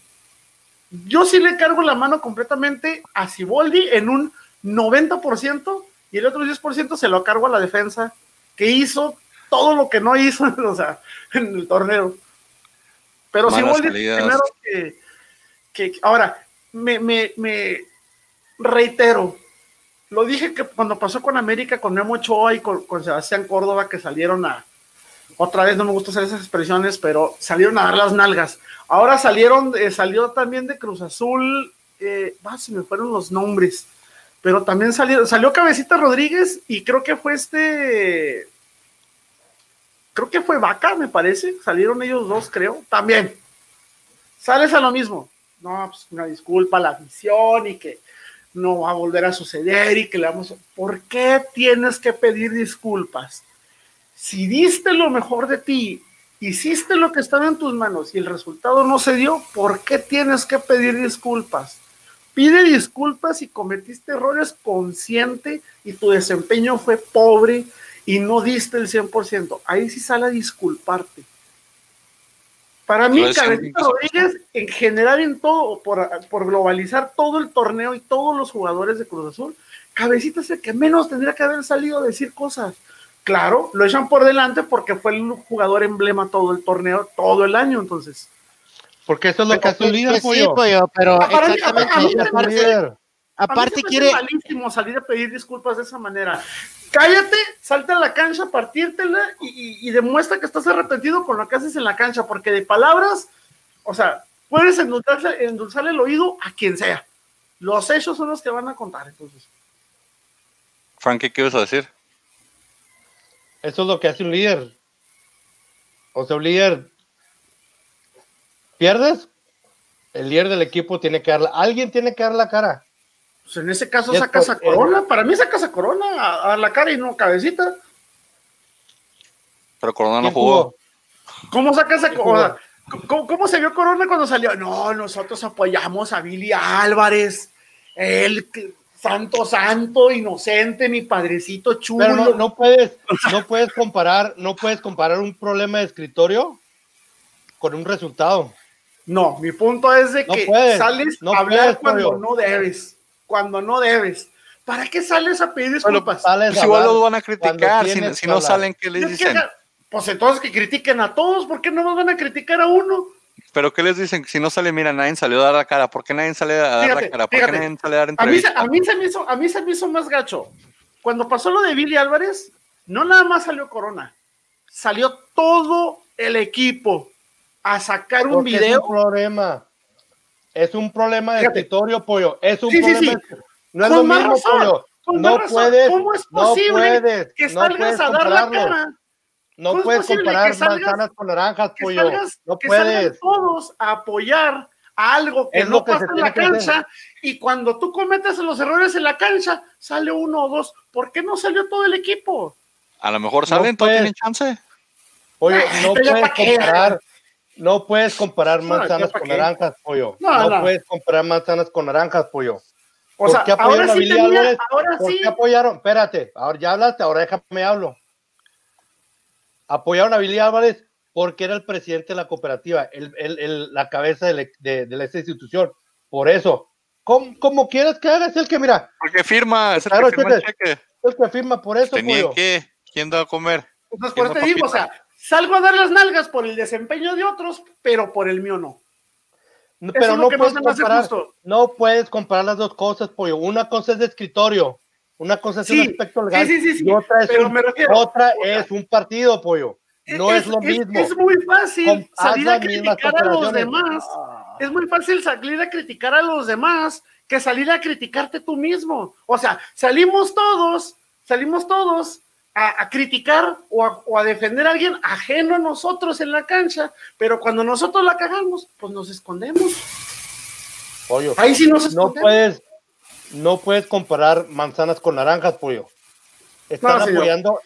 Speaker 4: yo sí le cargo la mano completamente a Siboldi en un 90% y el otro 10% se lo cargo a la defensa, que hizo todo lo que no hizo o sea, en el torneo. Pero Siboldi primero que, que, ahora, me, me, me reitero, lo dije que cuando pasó con América, con Memo Ochoa y con, Sebastián Córdoba, que salieron a, otra vez no me gusta hacer esas expresiones, pero salieron a dar las nalgas. Ahora salieron, eh, salió también de Cruz Azul, eh, ah, se me fueron los nombres, pero también salió, salió Cabecita Rodríguez y creo que fue este, creo que fue Vaca, me parece, salieron ellos dos, creo, también. Sales a lo mismo. No, pues una disculpa la afición y que no va a volver a suceder y que le vamos. ¿Por qué tienes que pedir disculpas? Si diste lo mejor de ti, hiciste lo que estaba en tus manos y el resultado no se dio, ¿por qué tienes que pedir disculpas? Pide disculpas si cometiste errores consciente y tu desempeño fue pobre y no diste el 100%. Ahí sí sale a disculparte. Para mí, Cabecita Rodríguez, en general, en todo, por, por, globalizar todo el torneo y todos los jugadores de Cruz Azul, Cabecita es el que menos tendría que haber salido a decir cosas. Claro, lo echan por delante porque fue el jugador emblema todo el torneo, todo el año, entonces.
Speaker 2: Porque eso es lo que hace un líder,
Speaker 3: Sí, pero ah, exactamente.
Speaker 4: Aparte, quiere. malísimo salir a pedir disculpas de esa manera cállate, salta a la cancha, partírtela y, demuestra que estás arrepentido con lo que haces en la cancha, porque de palabras, o sea, puedes endulzarle, el oído a quien sea. Los hechos son los que van a contar, entonces.
Speaker 1: Frank, ¿qué quieres decir?
Speaker 2: Eso es lo que hace un líder. O sea, un líder pierdes, el líder del equipo tiene que dar, alguien tiene que dar la cara.
Speaker 4: Pues, en ese caso sacas a Corona. Para mí sacas a Corona a, la cara y no cabecita.
Speaker 1: Pero Corona no jugó.
Speaker 4: ¿Cómo sacas a Corona? ¿Cómo, se vio Corona cuando salió? No, nosotros apoyamos a Billy Álvarez. El santo, santo, inocente, mi padrecito chulo.
Speaker 2: Pero no, puedes, no puedes comparar, no puedes comparar un problema de escritorio con un resultado.
Speaker 4: No, mi punto es de que sales a hablar cuando no debes cuando no debes. ¿Para qué sales a pedir disculpas?
Speaker 1: Bueno, pues igual los van a criticar, si, no salen, ¿qué les dicen?
Speaker 4: pues entonces que critiquen a todos, ¿por qué no nos van a criticar a uno?
Speaker 1: Pero ¿qué les dicen? Si no sale, mira, nadie salió a dar la cara. ¿Por qué nadie sale a dar la cara? ¿Por qué nadie sale a dar
Speaker 4: entrevista? A mí, se me hizo, a mí se me hizo más gacho. Cuando pasó lo de Billy Álvarez, no nada más salió Corona, salió todo el equipo a sacar un video.
Speaker 2: Es un problema. Es un problema de escritorio, pollo. Es un problema. No es lo mismo, pollo. No puedes, ¿Cómo es posible puedes,
Speaker 4: que salgas a dar la cara?
Speaker 2: No puedes comparar manzanas con naranjas, pollo. no que puedes.
Speaker 4: todos a apoyar a algo que no pasa en la cancha y cuando tú cometes los errores en la cancha, sale uno o dos. ¿Por qué no salió todo el equipo?
Speaker 1: A lo mejor salen, no tienen chance.
Speaker 2: Oye, no puedes comparar no puedes comparar manzanas con naranjas, pollo. No, puedes comparar manzanas con naranjas, pollo.
Speaker 4: O sea, qué apoyaron ahora a Billy Álvarez? Ahora
Speaker 2: ¿Por qué apoyaron? Espérate, ahora ya hablaste, ahora déjame hablo. Apoyaron a Billy Álvarez porque era el presidente de la cooperativa, el, el, la cabeza de, de, esta institución. Por eso, como quieras que hagas, el que mira.
Speaker 1: Porque firma,
Speaker 2: es el, que, firma el cheque. el que firma por eso,
Speaker 1: que. ¿Quién da a comer?
Speaker 4: Entonces, por eso te digo, o sea, salgo a dar las nalgas por el desempeño de otros, pero por el mío no.
Speaker 2: pero no puedes, comparar, no puedes comparar las dos cosas, pollo. Una cosa es de escritorio, una cosa es un aspecto legal y otra, es un, otra es un partido, pollo. No es, lo mismo.
Speaker 4: Es muy fácil salir a criticar a los demás. Es muy fácil salir a criticar a los demás que salir a criticarte tú mismo. O sea, salimos todos, salimos todos a, criticar o a, defender a alguien ajeno a nosotros en la cancha, pero cuando nosotros la cagamos, pues nos escondemos.
Speaker 2: Pollo, Ahí sí nos escondemos. No puedes, no puedes comparar manzanas con naranjas, pollo. Están apoyando,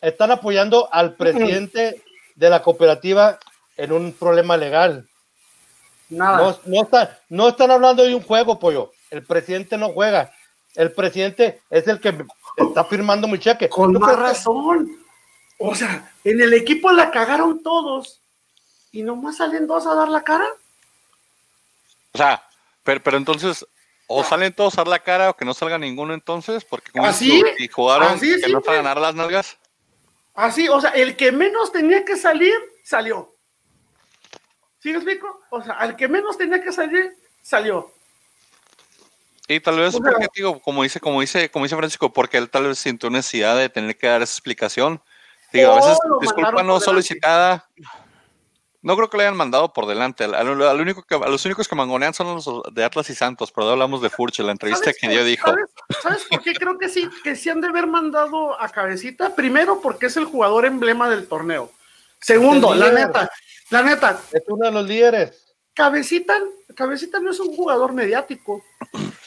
Speaker 2: están apoyando al presidente de la cooperativa en un problema legal. Nada. No, no están hablando de un juego, pollo. El presidente no juega. El presidente es el que está firmando mi cheque.
Speaker 4: Con más razón. O sea, en el equipo la cagaron todos y nomás salen dos a dar la cara.
Speaker 1: O sea, pero, entonces, o salen todos a dar la cara o que no salga ninguno entonces, porque como ¿Así? y jugaron que no a ganar las nalgas.
Speaker 4: Así, o sea, el que menos tenía que salir, salió. ¿Sí me explico? O sea, al que menos tenía que salir, salió.
Speaker 1: Y tal vez porque, digo, como dice, como dice, como dice Francisco, porque él tal vez sintió necesidad de tener que dar esa explicación. Digo, a veces disculpa no solicitada. No creo que le hayan mandado por delante. Al, único que, a los únicos que mangonean son los de Atlas y Santos, pero hablamos de Furche, la entrevista que dio dijo.
Speaker 4: ¿sabes, por qué creo que sí? Que sí han de haber mandado a Cabecita. Primero, porque es el jugador emblema del torneo. Segundo, la neta, la neta.
Speaker 2: Es uno de los líderes.
Speaker 4: Cabecita, Cabecita no es un jugador mediático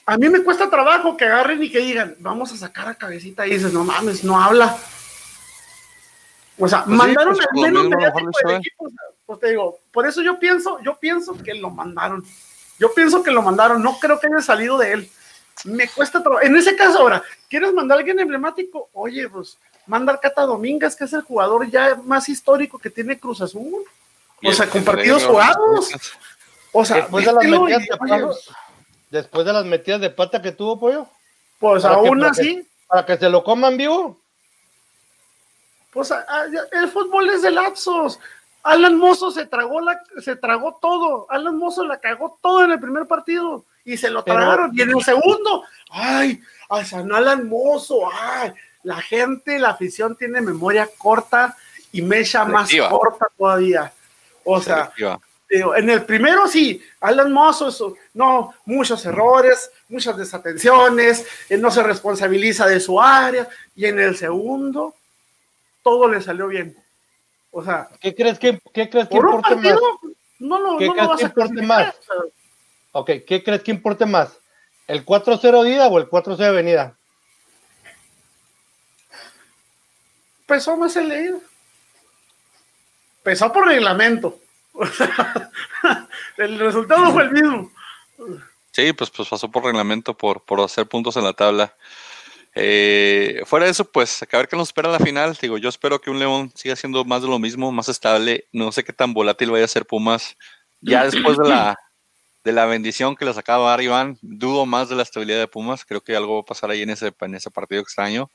Speaker 4: a mí me cuesta trabajo que agarren y que digan, vamos a sacar a cabecita y dices, no mames, no habla. O sea, pues mandaron pues, al menos mediático del equipo. pues te digo, por eso yo pienso, yo pienso que lo mandaron. Yo pienso que lo mandaron, no creo que haya salido de él. Me cuesta trabajo. En ese caso, ahora, ¿quieres mandar a alguien emblemático? Oye, pues, manda al Cata Domínguez, que es el jugador ya más histórico que tiene Cruz Azul. O sea, con partidos jugados. O sea,
Speaker 2: después de las Después de las metidas de pata que tuvo, pollo.
Speaker 4: Pues aún así.
Speaker 2: para que se lo coman vivo.
Speaker 4: Pues el fútbol es de lapsos. Alan Mozo se tragó la, se tragó todo. Alan Mozo la cagó todo en el primer partido y se lo tragaron. Y en el segundo, ay, a San Alan Mozo, ay, la gente, la afición tiene memoria corta y mecha más corta todavía. O sea, en el primero sí, Alan Mozo, no, muchos errores, muchas desatenciones, él no se responsabiliza de su área, y en el segundo, todo le salió bien. O sea,
Speaker 2: ¿qué crees que, qué crees que importe más? No, no, ¿Qué crees que importe más? Ok, ¿qué crees que importe más? ¿El 4-0 de ida o el 4-0 de venida?
Speaker 4: Pesó más el leído. Pesó por reglamento. el resultado fue el mismo.
Speaker 1: Sí, pues, pues pasó por reglamento, por, por hacer puntos en la tabla. Eh, fuera de eso, pues a ver qué nos espera la final. Digo, yo espero que un León siga siendo más de lo mismo, más estable. No sé qué tan volátil vaya a ser Pumas. Ya después de la, de la bendición que les acaba de dar Iván, dudo más de la estabilidad de Pumas. Creo que algo va a pasar ahí en ese, en ese partido extraño.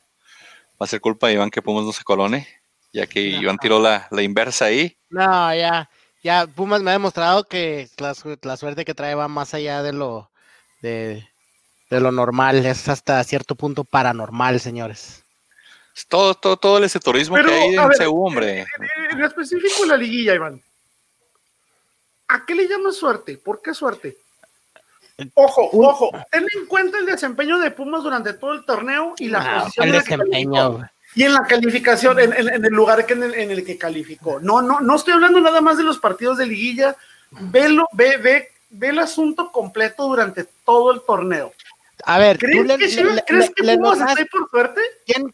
Speaker 1: Va a ser culpa de Iván que Pumas no se colone, ya que Iván tiró la, la inversa ahí.
Speaker 3: No, ya ya Pumas me ha demostrado que la, suerte que trae va más allá de lo de, lo normal, es hasta cierto punto paranormal, señores.
Speaker 1: Todo, todo, todo ese turismo que hay en ese hombre.
Speaker 4: En, específico la liguilla, Iván. ¿A qué le llamas suerte? ¿Por qué suerte? Ojo, ojo, ten en cuenta el desempeño de Pumas durante todo el torneo y la ah, posición el desempeño. Y en la calificación, en, el lugar que en, el, que calificó. No, no, no estoy hablando nada más de los partidos de liguilla. Velo, ve, ve, ve el asunto completo durante todo el torneo.
Speaker 3: A ver,
Speaker 4: ¿crees le, que, ¿crees que Pumas está por suerte?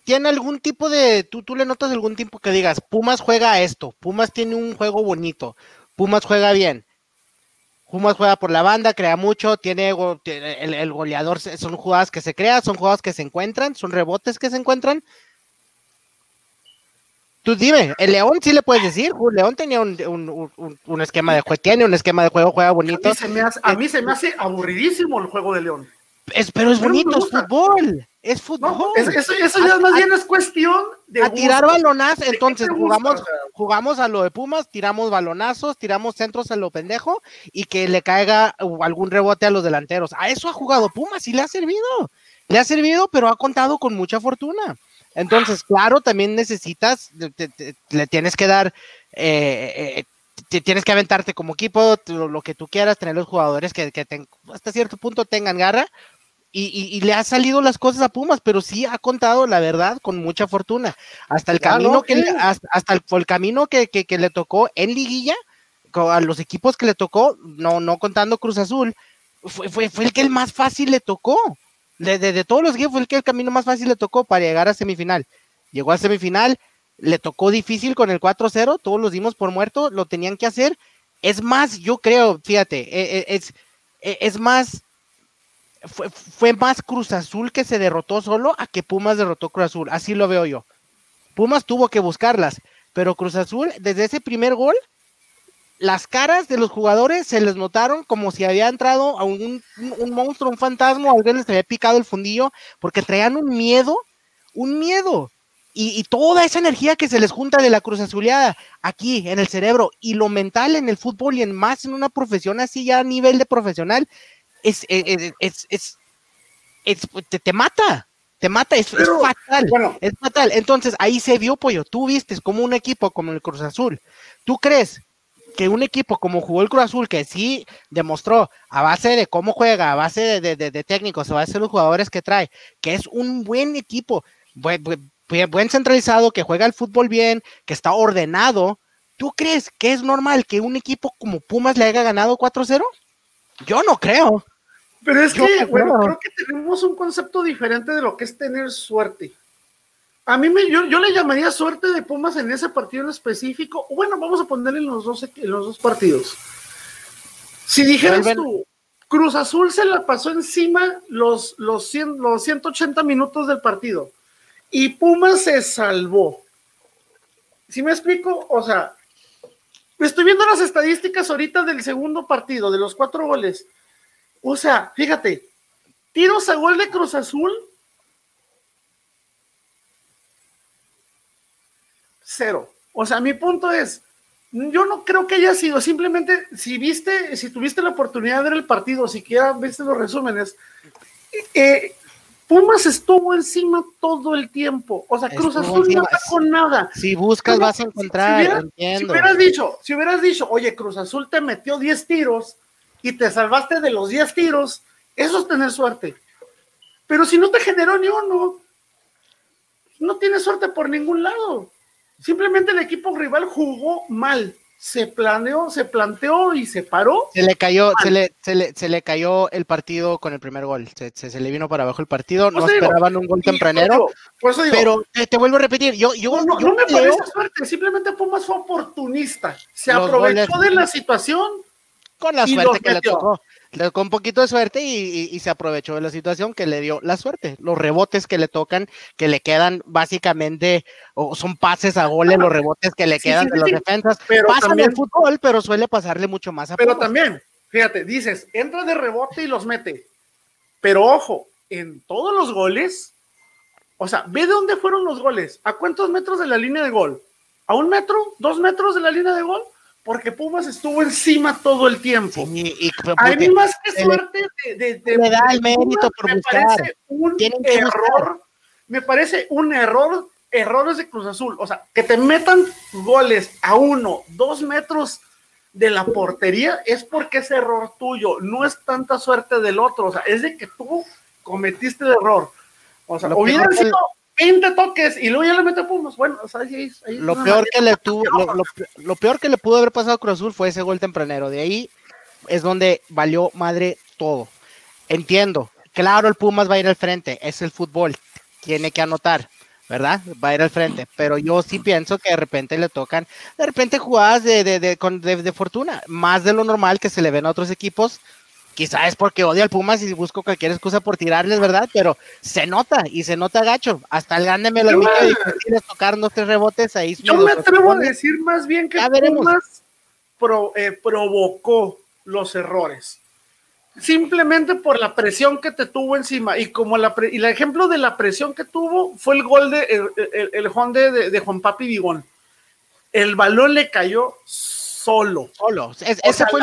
Speaker 3: ¿tiene, algún tipo de, tú, tú le notas algún tipo que digas, Pumas juega esto, Pumas tiene un juego bonito, Pumas juega bien, Pumas juega por la banda, crea mucho, tiene el, el goleador, son jugadas que se crean, son jugadas que se encuentran, son rebotes que se encuentran, Tú dime, el León sí le puedes decir, León tenía un, esquema de juego, tiene un esquema de juego, juega bonito.
Speaker 4: A mí se me hace, aburridísimo el juego de León.
Speaker 3: Es, pero es bonito, es fútbol. Es fútbol.
Speaker 4: No, es- eso, eso ya más bien es cuestión de
Speaker 3: a tirar balonazos, entonces
Speaker 4: gusta?
Speaker 3: jugamos, jugamos a lo de Pumas, tiramos balonazos, tiramos centros a lo pendejo y que le caiga algún rebote a los delanteros. A eso ha jugado Pumas y le ha servido. Le ha servido, pero ha contado con mucha fortuna. Entonces, claro, también necesitas, te- te- le tienes que dar, eh, eh, te- tienes que aventarte como equipo, lo, lo que tú quieras, tener los jugadores que, hasta cierto punto tengan garra, y, y- y le ha salido las cosas a Pumas, pero sí ha contado, la verdad, con mucha fortuna. Hasta el camino
Speaker 2: no,
Speaker 3: que hasta, hasta el, el camino que, que- que le tocó en liguilla, a los equipos que le tocó, no, no contando Cruz Azul, fue, fue, fue el que el más fácil le tocó. De, todos los equipos fue el que el camino más fácil le tocó para llegar a semifinal. Llegó a semifinal, le tocó difícil con el 4-0, todos los dimos por muerto, lo tenían que hacer. Es más, yo creo, fíjate, eh, eh, es, eh, es más, fue, fue más Cruz Azul que se derrotó solo a que Pumas derrotó Cruz Azul. Así lo veo yo. Pumas tuvo que buscarlas, pero Cruz Azul, desde ese primer gol, las caras de los jugadores se les notaron como si había entrado a un, un- un monstruo, un fantasma, alguien les había picado el fundillo, porque traían un miedo, un miedo. Y, y toda esa energía que se les junta de la Cruz Azuleada aquí en el cerebro y lo mental en el fútbol y en más en una profesión así ya a nivel de profesional, es, es, es, es- es- te, te mata, te mata, es,
Speaker 4: Pero,
Speaker 3: fatal.
Speaker 4: Bueno,
Speaker 3: Es fatal. Entonces, ahí se vio, pollo. Tú viste como un equipo como el Cruz Azul. ¿Tú crees que un equipo como jugó el Cruz Azul, que sí demostró a base de cómo juega, a base de, de- de- de técnicos, a base de los jugadores que trae, que es un buen equipo, buen, centralizado, que juega el fútbol bien, que está ordenado? ¿Tú crees que es normal que un equipo como Pumas le haya ganado 4-0? Yo no creo.
Speaker 4: Pero es
Speaker 3: Yo
Speaker 4: que,
Speaker 3: creo.
Speaker 4: bueno, creo que tenemos un concepto diferente de lo que es tener suerte. A mí me, yo, yo le llamaría suerte de Pumas en ese partido en específico. Bueno, vamos a ponerle en los dos, en los dos partidos. Si dijeras tú, Cruz Azul se la pasó encima los, los, 100 los 180 minutos del partido y Pumas se salvó. ¿Sí me explico? O sea, estoy viendo las estadísticas ahorita del segundo partido, de los cuatro goles. O sea, fíjate, tiros a gol de Cruz Azul. Cero. O sea, mi punto es, yo no creo que haya sido, simplemente, si viste, si tuviste la oportunidad de ver el partido, siquiera viste los resúmenes, eh, Pumas estuvo encima todo el tiempo. O sea, Cruz Azul no sacó nada.
Speaker 3: Si buscas, vas a encontrar.
Speaker 4: Si, hubiera- si hubieras dicho, si hubieras dicho, oye, Cruz Azul te metió 10 tiros y te salvaste de los 10 tiros, eso es tener suerte. Pero si no te generó ni uno, no tienes suerte por ningún lado. Simplemente el equipo rival jugó mal. Se planeó, se planteó y se paró.
Speaker 3: Se le cayó, se le, se le, se le cayó el partido con el primer gol. Se, se- se le vino para abajo el partido. No
Speaker 4: digo,
Speaker 3: esperaban un gol tempranero.
Speaker 4: Por eso digo,
Speaker 3: Pero te, te vuelvo a repetir, yo, yo,
Speaker 4: no, no,
Speaker 3: yo
Speaker 4: no me
Speaker 3: creo-
Speaker 4: parece suerte. Simplemente Pumas fue oportunista. Se aprovechó
Speaker 3: goles-
Speaker 4: de la situación
Speaker 3: con la suerte que le tocó. Le- Con un poquito de suerte y, y- y se aprovechó de la situación que le dio la suerte. Los rebotes que le tocan, que le quedan básicamente, o son pases a goles, los rebotes que le
Speaker 4: Sí,
Speaker 3: quedan
Speaker 4: sí,
Speaker 3: de
Speaker 4: sí,
Speaker 3: defensas.
Speaker 4: Pero
Speaker 3: Pasan
Speaker 4: también-
Speaker 3: el fútbol, pero suele pasarle mucho más a
Speaker 4: Pero
Speaker 3: Pumas.
Speaker 4: también, fíjate, dices, entra de rebote y los mete. Pero ojo, en todos los goles, o sea, ve de dónde fueron los goles. ¿A cuántos metros de la línea de gol? ¿A un metro? ¿Dos metros de la línea de gol? Porque Pumas estuvo encima todo el tiempo.
Speaker 3: Sí, y-
Speaker 4: A mí más que suerte de, de- de-
Speaker 3: le da el mérito
Speaker 4: Pumas,
Speaker 3: por
Speaker 4: me
Speaker 3: buscar.
Speaker 4: parece un error, me parece un error, errores de Cruz Azul. O sea, que te metan goles a uno, dos metros de la portería es porque es error tuyo, no es tanta suerte del otro, o sea, es de que tú cometiste el error. O sea,
Speaker 3: Lo
Speaker 4: hubieran sido 20 toques y luego ya le mete Pumas. Bueno, o sea, ahí, ahí
Speaker 3: Lo peor que le tuvo, lo, lo- lo peor que le pudo haber pasado a Cruz Azul fue ese gol tempranero. De ahí es donde valió madre todo. Entiendo. Claro, el Pumas va a ir al frente. Es el fútbol. Tiene que anotar, ¿verdad? Va a ir al frente. Pero yo sí pienso que de repente le tocan, de repente jugadas de, de, de- de fortuna, más de lo normal que se le ven a otros equipos. Quizá es porque odia al Pumas y busco cualquier excusa por tirarles, ¿verdad? Pero se nota y se nota gacho. Hasta el grande me lo
Speaker 4: me-
Speaker 3: y tocaron dos, tres rebotes ahí.
Speaker 4: Yo me atrevo a decir más bien que. Pumas pro- eh, provocó los errores. simplemente por la presión que te tuvo encima. Y como la y el ejemplo de la presión que tuvo fue el gol de el, el, de, de, Juan Papi Vigón. El balón le cayó solo.
Speaker 3: Solo. ese fue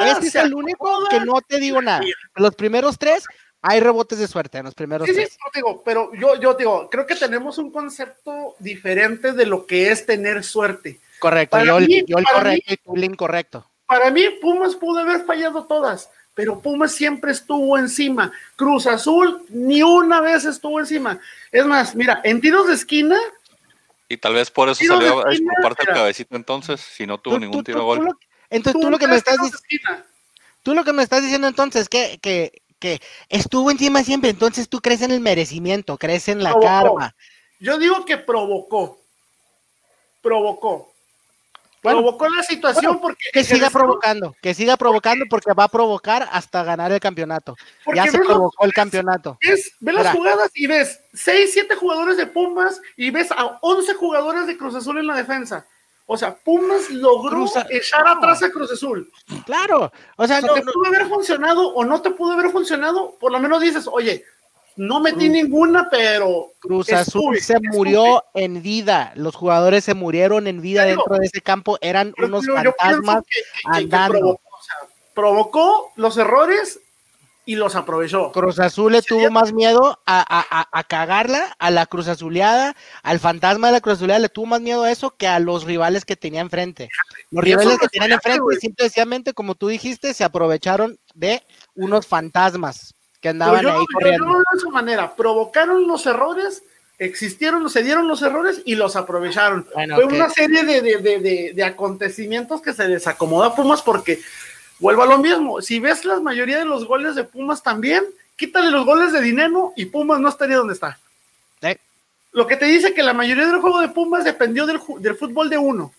Speaker 3: ese es el único que no te digo nada. Los primeros tres hay rebotes de suerte en los primeros
Speaker 4: sí, tres. Sí, digo, pero yo, yo digo, creo que tenemos un concepto diferente de lo que es tener suerte.
Speaker 3: Correcto, yo, yo el correcto y tú el incorrecto.
Speaker 4: Para mí, Pumas pudo haber fallado todas pero Pumas siempre estuvo encima. Cruz Azul ni una vez estuvo encima. Es más, mira, en tiros de esquina.
Speaker 1: Y tal vez por eso salió a parte el cabecito entonces, si no tuvo ningún tiro gol.
Speaker 3: entonces tú, lo que me estás diciendo. Tú lo que me estás diciendo entonces que, que, que estuvo encima siempre, entonces tú crees en el merecimiento, crees en la karma.
Speaker 4: Yo digo que provocó. Provocó provocó la situación porque
Speaker 3: que siga provocando, que siga provocando porque va a provocar hasta ganar el campeonato. ya se provocó el campeonato.
Speaker 4: Ves, las jugadas y ves 6, 7 jugadores de Pumas y ves a 11 jugadores de Cruz Azul en la defensa. O sea, Pumas logró echar atrás a Cruz Azul.
Speaker 3: Claro, o sea,
Speaker 4: te pudo haber funcionado o no te pudo haber funcionado, por lo menos dices, oye, no metí ninguna, pero.
Speaker 3: Cruz Azul se murió en vida. Los jugadores se murieron en vida dentro de ese campo. Eran unos fantasmas andando.
Speaker 4: provocó, los errores y los aprovechó.
Speaker 3: Cruz Azul le tuvo más miedo a, cagarla, a la Cruz Azuleada, al fantasma de la Cruz Azuleada, le tuvo más miedo a eso que a los rivales que tenía enfrente. Los rivales que tenían enfrente, simplemente, como tú dijiste, se aprovecharon de unos fantasmas que andaban ahí corriendo.
Speaker 4: de esa manera, provocaron los errores, existieron, se dieron los errores y los aprovecharon. Fue una serie de, acontecimientos que se desacomoda a Pumas porque, vuelvo a lo mismo, si ves la mayoría de los goles de Pumas también, quítale los goles de dinero y Pumas no estaría donde está. Lo que te dice que la mayoría del juego de Pumas dependió del, del fútbol de uno.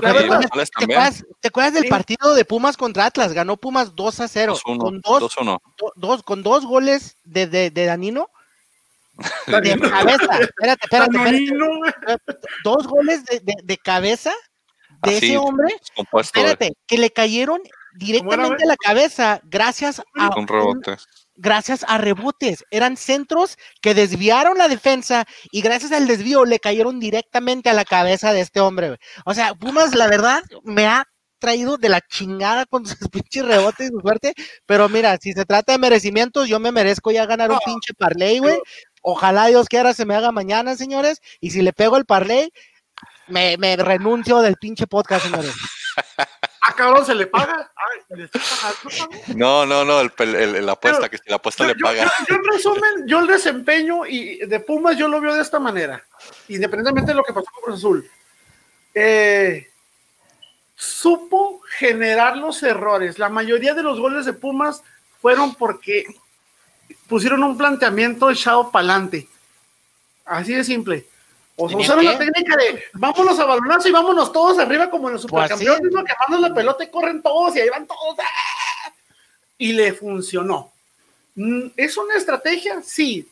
Speaker 3: ¿Te acuerdas, del partido de Pumas contra Atlas? Ganó Pumas 2 a 0. con, dos, con dos goles de, de, Danino. De cabeza. Espérate, espérate, Dos goles de, cabeza de ese hombre. Espérate, que le cayeron directamente a la cabeza gracias a. Un rebote gracias a rebotes. Eran centros que desviaron la defensa y gracias al desvío le cayeron directamente a la cabeza de este hombre. O sea, Pumas, la verdad, me ha traído de la chingada con sus pinches rebotes y su suerte. Pero mira, si se trata de merecimientos, yo me merezco ya ganar un pinche parlay, güey. Ojalá Dios quiera se me haga mañana, señores. Y si le pego el parlay, me, me renuncio del pinche podcast, señores.
Speaker 4: Ah, cabrón, se le paga.
Speaker 1: no, no, no, el, la apuesta, que si la apuesta le paga.
Speaker 4: Yo, en resumen, yo el desempeño y de Pumas yo lo veo de esta manera, independientemente de lo que pasó con Cruz Azul. Eh, supo generar los errores. La mayoría de los goles de Pumas fueron porque pusieron un planteamiento echado para adelante. Así de simple. O sea, usaron la técnica de vámonos a balonazo y vámonos todos arriba como en los pues supercampeones, que mandan la pelota y corren todos y ahí van todos. ¡ah! Y le funcionó. Mm, ¿Es una estrategia? Sí.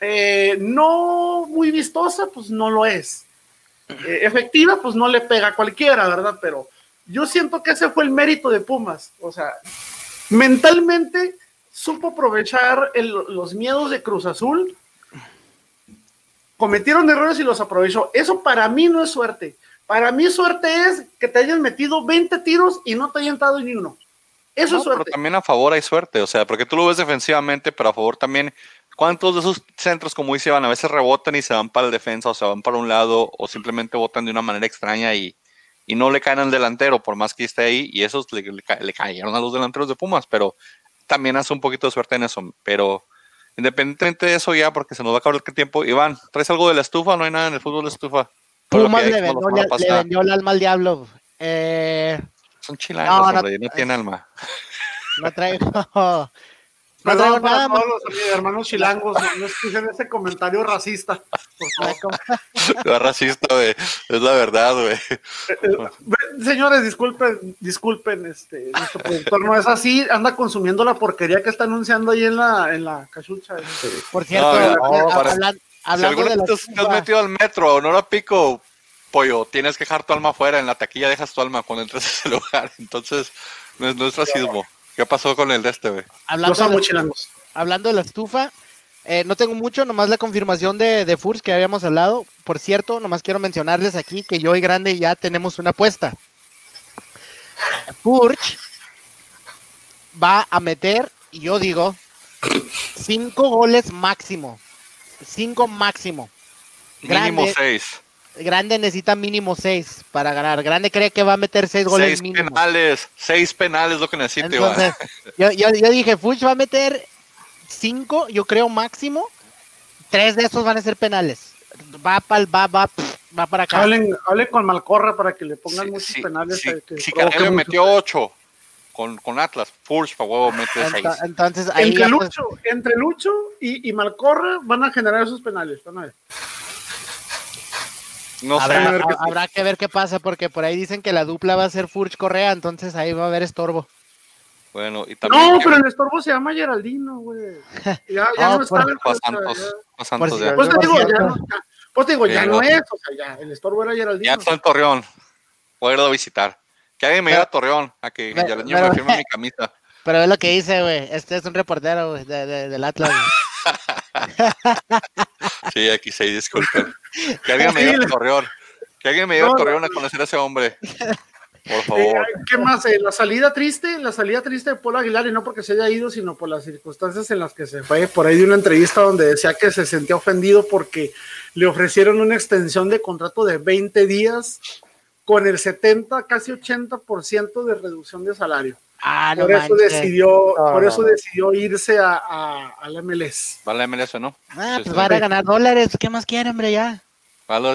Speaker 4: Eh, no muy vistosa, pues no lo es. Eh, efectiva, pues no le pega a cualquiera, ¿verdad? Pero yo siento que ese fue el mérito de Pumas. O sea, mentalmente supo aprovechar los miedos de Cruz Azul cometieron errores y los aprovechó. Eso para mí no es suerte. Para mí suerte es que te hayan metido 20 tiros y no te hayan dado ni uno. Eso es suerte.
Speaker 1: Pero también a favor hay suerte, o sea, porque tú lo ves defensivamente, pero a favor también, ¿cuántos de esos centros, como dice Iván, a veces rebotan y se van para la defensa o se van para un lado o simplemente botan de una manera extraña y, y no le caen al delantero por más que esté ahí y esos le, le cayeron a los delanteros de Pumas, pero también hace un poquito de suerte en eso, pero Independientemente de eso ya, porque se nos va a acabar el tiempo. Iván, ¿traes algo de la estufa? No hay nada en el fútbol de estufa.
Speaker 3: Pumas le, vendió, el alma al diablo. Eh,
Speaker 1: Son chilangos, no, no, no tiene alma.
Speaker 3: No traigo,
Speaker 4: Perdón para todos los hermanos chilangos, no escuchen ese comentario racista.
Speaker 1: No es racista, güey. Es la verdad, güey. Eh,
Speaker 4: eh, señores, disculpen, disculpen, este, nuestro productor no es así, anda consumiendo la porquería que está anunciando ahí en la, en la cachucha. Este.
Speaker 3: Por cierto, hablando,
Speaker 1: si alguno de te has metido al metro, no la pico, pollo, tienes que dejar tu alma afuera, en la taquilla dejas tu alma cuando entres a ese lugar. Entonces, No es, no es racismo. ¿Qué pasó con el de este, güey?
Speaker 3: Hablando,
Speaker 4: Los
Speaker 3: de,
Speaker 4: amo
Speaker 3: la,
Speaker 4: chilangos.
Speaker 3: hablando de la estufa, eh, no tengo mucho, nomás la confirmación de, de Furs que habíamos hablado. Por cierto, nomás quiero mencionarles aquí que yo y Grande ya tenemos una apuesta. Furch va a meter, y yo digo, cinco goles máximo. Cinco máximo.
Speaker 1: Mínimo seis.
Speaker 3: Grande necesita mínimo seis para ganar. Grande cree que va a meter seis goles
Speaker 1: Seis
Speaker 3: mínimo.
Speaker 1: penales. Seis penales lo que necesita.
Speaker 3: Entonces, yo, yo, yo dije, Fuchs va a meter cinco, yo creo máximo. Tres de esos van a ser penales. Va, pa'l- va, va, va para acá.
Speaker 4: Hablen, hablen con Malcorra para que le pongan
Speaker 1: Sí,
Speaker 4: muchos
Speaker 1: sí,
Speaker 4: penales.
Speaker 1: sí,
Speaker 4: que
Speaker 1: si
Speaker 4: muchos-
Speaker 1: metió ocho con, con Atlas, Furch, para huevo, mete seis.
Speaker 3: Ento- Entonces, ahí
Speaker 4: Entre
Speaker 3: pues,
Speaker 4: Lucho, entre Lucho y, y Malcorra van a generar esos penales. van a ver.
Speaker 1: No sé.
Speaker 3: habrá, ha- habrá que ver qué pasa, porque por ahí dicen que la dupla va a ser Furch Correa, entonces ahí va a haber estorbo.
Speaker 1: Bueno, y también.
Speaker 4: No, pero el estorbo se llama Geraldino, güey. Ya, ya
Speaker 3: No,
Speaker 4: no,
Speaker 3: por-
Speaker 4: está. Sea,
Speaker 1: Santos.
Speaker 4: ya-
Speaker 1: Santos ya.
Speaker 4: Pues te digo, ya no, ya- pues te digo, ya no es, o sea, ya, el estorbo era
Speaker 1: Ya
Speaker 4: Geraldino.
Speaker 1: está en Torreón. A visitar. Que alguien me lleve a Torreón a que
Speaker 3: Pero-
Speaker 1: ya
Speaker 3: pero-
Speaker 1: me firme mi camisa.
Speaker 3: Pero es lo que dice, güey. Este es un reportero güey, de- de- del Atlas.
Speaker 1: Sí, aquí sí, disculpen. Que alguien me lleve a Torreón. Que alguien me lleve a
Speaker 4: No,
Speaker 1: Torreón
Speaker 4: no,
Speaker 1: a conocer a ese hombre. Por
Speaker 4: Eh,
Speaker 1: favor.
Speaker 4: ¿Qué más? Eh, la salida triste, la salida triste de Paul Aguilar, y no porque se haya ido, sino por las circunstancias en las que se fue. Por ahí de una entrevista donde decía que se sentía ofendido porque le ofrecieron una extensión de contrato de 20 días con el 70, casi 80% de reducción de salario.
Speaker 3: Ah, no
Speaker 4: por eso
Speaker 3: manches.
Speaker 4: decidió,
Speaker 2: No,
Speaker 4: por
Speaker 2: no,
Speaker 4: eso
Speaker 2: no.
Speaker 4: decidió irse a, a, al MLS.
Speaker 1: Va la MLS, ¿no?
Speaker 3: Ah,
Speaker 1: Sí,
Speaker 3: pues van a ganar dólares. ¿Qué más quieren, hombre? Ya.
Speaker 1: Va
Speaker 4: Bueno.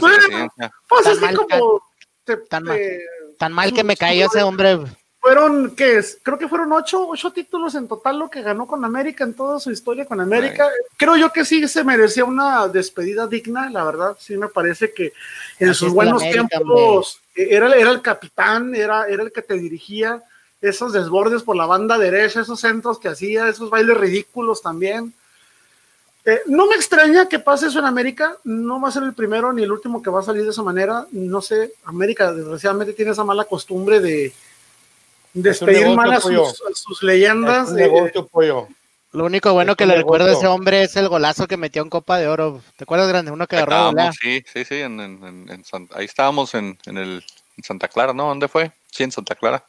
Speaker 4: Pues
Speaker 3: Tan
Speaker 4: es que
Speaker 3: mal,
Speaker 4: como te-
Speaker 3: tan mal.
Speaker 4: te-
Speaker 3: Tan mal que me cayó ese hombre.
Speaker 4: fueron, ¿qué es? Creo que fueron ocho, ocho títulos en total lo que ganó con América en toda su historia con América. Creo yo que sí se merecía una despedida digna, la verdad. Sí me parece que en
Speaker 3: Así
Speaker 4: sus buenos
Speaker 3: la América,
Speaker 4: tiempos eh, era, era el capitán, era, era el que te dirigía. Esos desbordes por la banda derecha, esos centros que hacía, esos bailes ridículos también. Eh, no me extraña que pase eso en América, no va a ser el primero ni el último que va a salir de esa manera. No sé, América desgraciadamente tiene esa mala costumbre de despedir mal a sus, a sus leyendas.
Speaker 2: Es un
Speaker 4: eh,
Speaker 2: negocio, pollo.
Speaker 3: Lo único bueno
Speaker 2: Es
Speaker 3: que le recuerdo a ese hombre es el golazo que metió en Copa de Oro. ¿Te acuerdas, grande? Uno que agarró
Speaker 1: Estábamos, sí, sí, sí, en, en- en- en San- ahí estábamos en, en el, en Santa Clara, ¿no? ¿Dónde fue? Sí, en Santa Clara.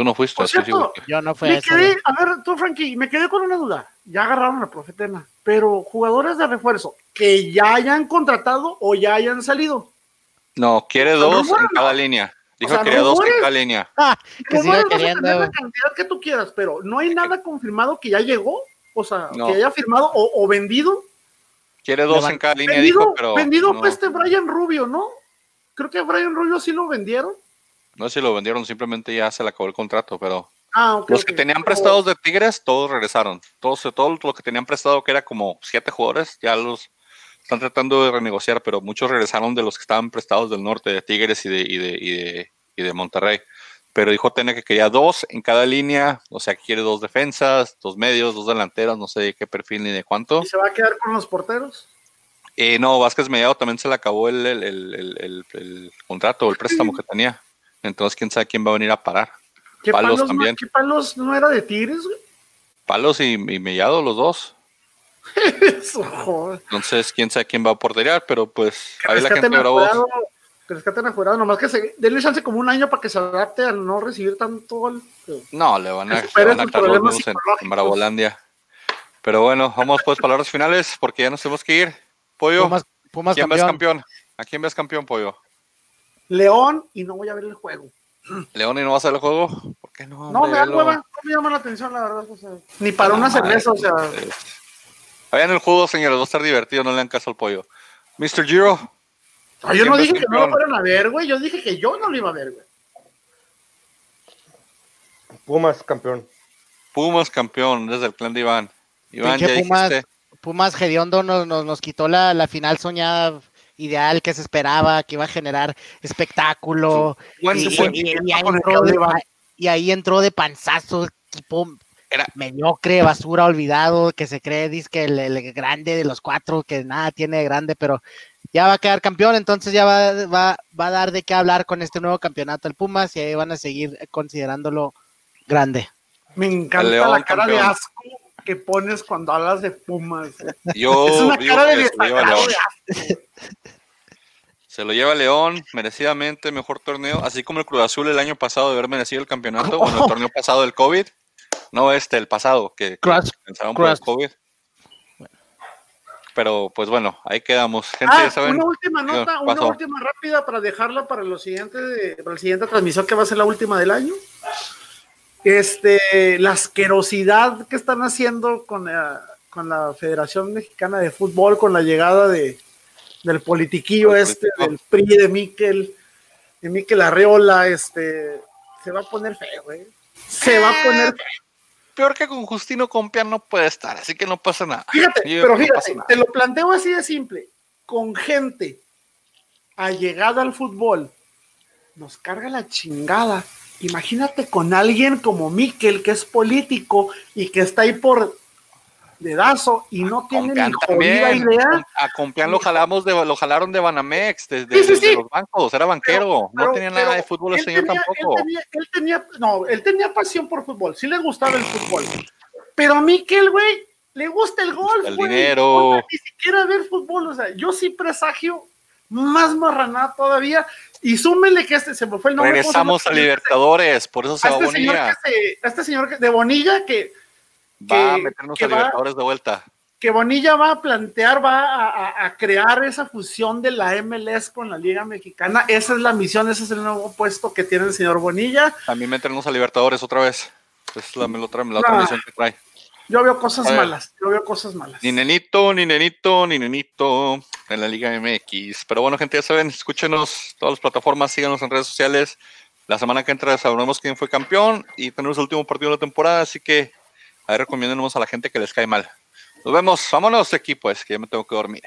Speaker 1: Tú no fuiste,
Speaker 4: Por cierto,
Speaker 1: que-
Speaker 3: Yo no fue
Speaker 4: me
Speaker 3: ese.
Speaker 4: quedé, a ver, tú, Frankie, me quedé con una duda. Ya agarraron a Profetena, pero jugadores de refuerzo que ya hayan contratado o ya hayan salido.
Speaker 1: No, quiere dos en cada línea. Dijo
Speaker 4: O sea,
Speaker 1: que quería dos en cada línea.
Speaker 3: Ah, que siga
Speaker 4: a
Speaker 3: queriendo.
Speaker 4: tener la cantidad que tú quieras, pero no hay nada confirmado que ya llegó, o sea,
Speaker 1: No.
Speaker 4: que haya firmado o, o vendido.
Speaker 1: Quiere dos en cada línea,
Speaker 4: vendido,
Speaker 1: dijo, pero
Speaker 4: vendido
Speaker 1: no,
Speaker 4: pues este Brian Rubio, ¿no? Creo que Brian Rubio sí lo vendieron.
Speaker 1: No sé si lo vendieron, simplemente ya se le acabó el contrato, pero
Speaker 4: Ah,
Speaker 1: los que tenían prestados de Tigres, todos regresaron. Todos, todos los que tenían prestado, que era como siete jugadores, ya los están tratando de renegociar, pero muchos regresaron de los que estaban prestados del norte, de Tigres y de, y de, y de, y de Monterrey. Pero dijo Tena que quería dos en cada línea, o sea, quiere dos defensas, dos medios, dos delanteros, no sé de qué perfil ni de cuánto.
Speaker 4: ¿Y se va a quedar con los porteros?
Speaker 1: Eh, no, Vázquez Mediado también se le acabó el, el, el- el contrato, el préstamo que tenía. Entonces, quién sabe quién va a venir a parar.
Speaker 4: ¿Qué
Speaker 1: Palos
Speaker 4: palos, no-
Speaker 1: también.
Speaker 4: ¿Qué palos no era de Tigres, güey?
Speaker 1: Palos y, y Mellado, los dos.
Speaker 4: Eso, joder.
Speaker 1: Entonces, quién sabe quién va a porterear, pero pues
Speaker 4: Que
Speaker 1: ahí la gente bravo.
Speaker 4: Jurado, que rescaten a Jurado, nomás que se denle chance como un año para que se adapte a no recibir tanto gol.
Speaker 1: No, le van a, le van a los en, en. Bravolandia. Pero bueno, vamos pues palabras finales, porque ya nos tenemos que ir. Pollo,
Speaker 3: Pumas, Pumas
Speaker 1: ¿quién ves
Speaker 3: campeón.
Speaker 1: campeón? ¿A quién ves campeón, Pollo?
Speaker 4: León y no voy a ver el juego.
Speaker 1: ¿León y no vas a ver el juego? ¿Por qué no?
Speaker 4: No, me da hueva, no me llama la atención, la verdad. o sea, ni para
Speaker 1: No,
Speaker 4: una
Speaker 1: madre,
Speaker 4: cerveza, o sea.
Speaker 1: eh, Vayan el juego, señores, va a estar divertido, no le dan caso al pollo. Mr. Giro,
Speaker 4: Ah, yo no
Speaker 1: ¿quién ves
Speaker 4: dije que no lo fueran a ver, güey. Yo dije que yo no lo iba a ver, güey.
Speaker 2: Pumas, campeón.
Speaker 1: Pumas campeón desde el clan de Iván. Iván, ya
Speaker 3: Pumas,
Speaker 1: dijiste.
Speaker 3: Pumas Hediondo nos, nos, nos quitó la, la final soñada ideal que se esperaba, que iba a generar espectáculo. Y,
Speaker 1: buen-
Speaker 3: y- y ahí entró de,
Speaker 4: Iván.
Speaker 3: y ahí entró de panzazo, equipo
Speaker 1: Era-
Speaker 3: mediocre, basura, olvidado, que se cree dice que el, el grande de los cuatro, que nada tiene de grande, pero ya va a quedar campeón, entonces ya va, va, va a dar de qué hablar con este nuevo campeonato el Pumas y ahí van a seguir considerándolo grande.
Speaker 4: Me encanta la cara de asco que pones cuando hablas de Pumas.
Speaker 1: Yo
Speaker 4: es una
Speaker 1: digo
Speaker 4: cara de
Speaker 1: se lo León. Se lo lleva León, merecidamente mejor torneo, así como el Cruz Azul el año pasado de haber merecido el campeonato, bueno, el torneo pasado del COVID, no este, el pasado, que,
Speaker 3: Cruz-
Speaker 1: pensaron por el. COVID. Pero pues bueno, ahí quedamos. Gente,
Speaker 4: Ah,
Speaker 1: saben,
Speaker 4: una última
Speaker 1: ¿qué
Speaker 4: nota, una última rápida para dejarla para lo siguiente, de- para la siguiente transmisión que va a ser la última del año. Este, la asquerosidad que están haciendo con la, con la Federación Mexicana de Fútbol, con la llegada de, del politiquillo
Speaker 1: El
Speaker 4: este,
Speaker 1: político.
Speaker 4: del PRI de Miquel, de Miquel Arreola, este, se va a poner feo, güey. Se va a poner feo.
Speaker 1: peor que con Justino Compián no puede estar, así que no pasa nada.
Speaker 4: Fíjate,
Speaker 1: Yo-
Speaker 4: pero fíjate,
Speaker 1: nada.
Speaker 4: te lo planteo así de simple. Con gente allegada al fútbol, nos carga la chingada. Imagínate con alguien como Miquel, que es político y que está ahí por dedazo y no tiene ni jodida idea.
Speaker 1: A Compián lo jalamos de, lo jalaron de Banamex, desde,
Speaker 4: Sí, sí,
Speaker 1: desde
Speaker 4: sí.
Speaker 1: los bancos, era banquero,
Speaker 4: Pero-
Speaker 1: no tenía nada de fútbol el señor
Speaker 4: tenía-
Speaker 1: tampoco.
Speaker 4: Él tenía, él tenía- no, él tenía pasión por fútbol, sí le gustaba el fútbol. Pero a Miquel, güey, le gusta el golf,
Speaker 1: el
Speaker 4: güey.
Speaker 1: dinero.
Speaker 4: Ni siquiera ver fútbol, o sea, yo sí presagio más marranada todavía. Y súmele que este se me fue el nombre. ¿cómo se
Speaker 1: Regresamos a? Libertadores, por eso se
Speaker 4: A
Speaker 1: va
Speaker 4: este señor,
Speaker 1: Bonilla.
Speaker 4: que se- a este señor que- de Bonilla que,
Speaker 1: Va a meternos
Speaker 4: que
Speaker 1: a
Speaker 4: va-
Speaker 1: Libertadores de vuelta.
Speaker 4: que Bonilla va a plantear, va a, a- a crear esa fusión de la MLS con la Liga Mexicana. Esa es la misión, ese es el nuevo puesto que tiene el señor Bonilla.
Speaker 1: También meternos a Libertadores otra vez. Es la, la otra, la otra misión que trae.
Speaker 4: Yo veo cosas malas, yo veo cosas malas.
Speaker 1: Ni nenito, ni nenito, ni nenito en la Liga MX. Pero bueno, gente, ya saben, escúchenos todas las plataformas, síganos en redes sociales. La semana que entra sabremos quién fue campeón y tenemos el último partido de la temporada, así que ahí recomiéndenos a la gente que les cae mal. Nos vemos, vámonos equipo, es que ya me tengo que dormir.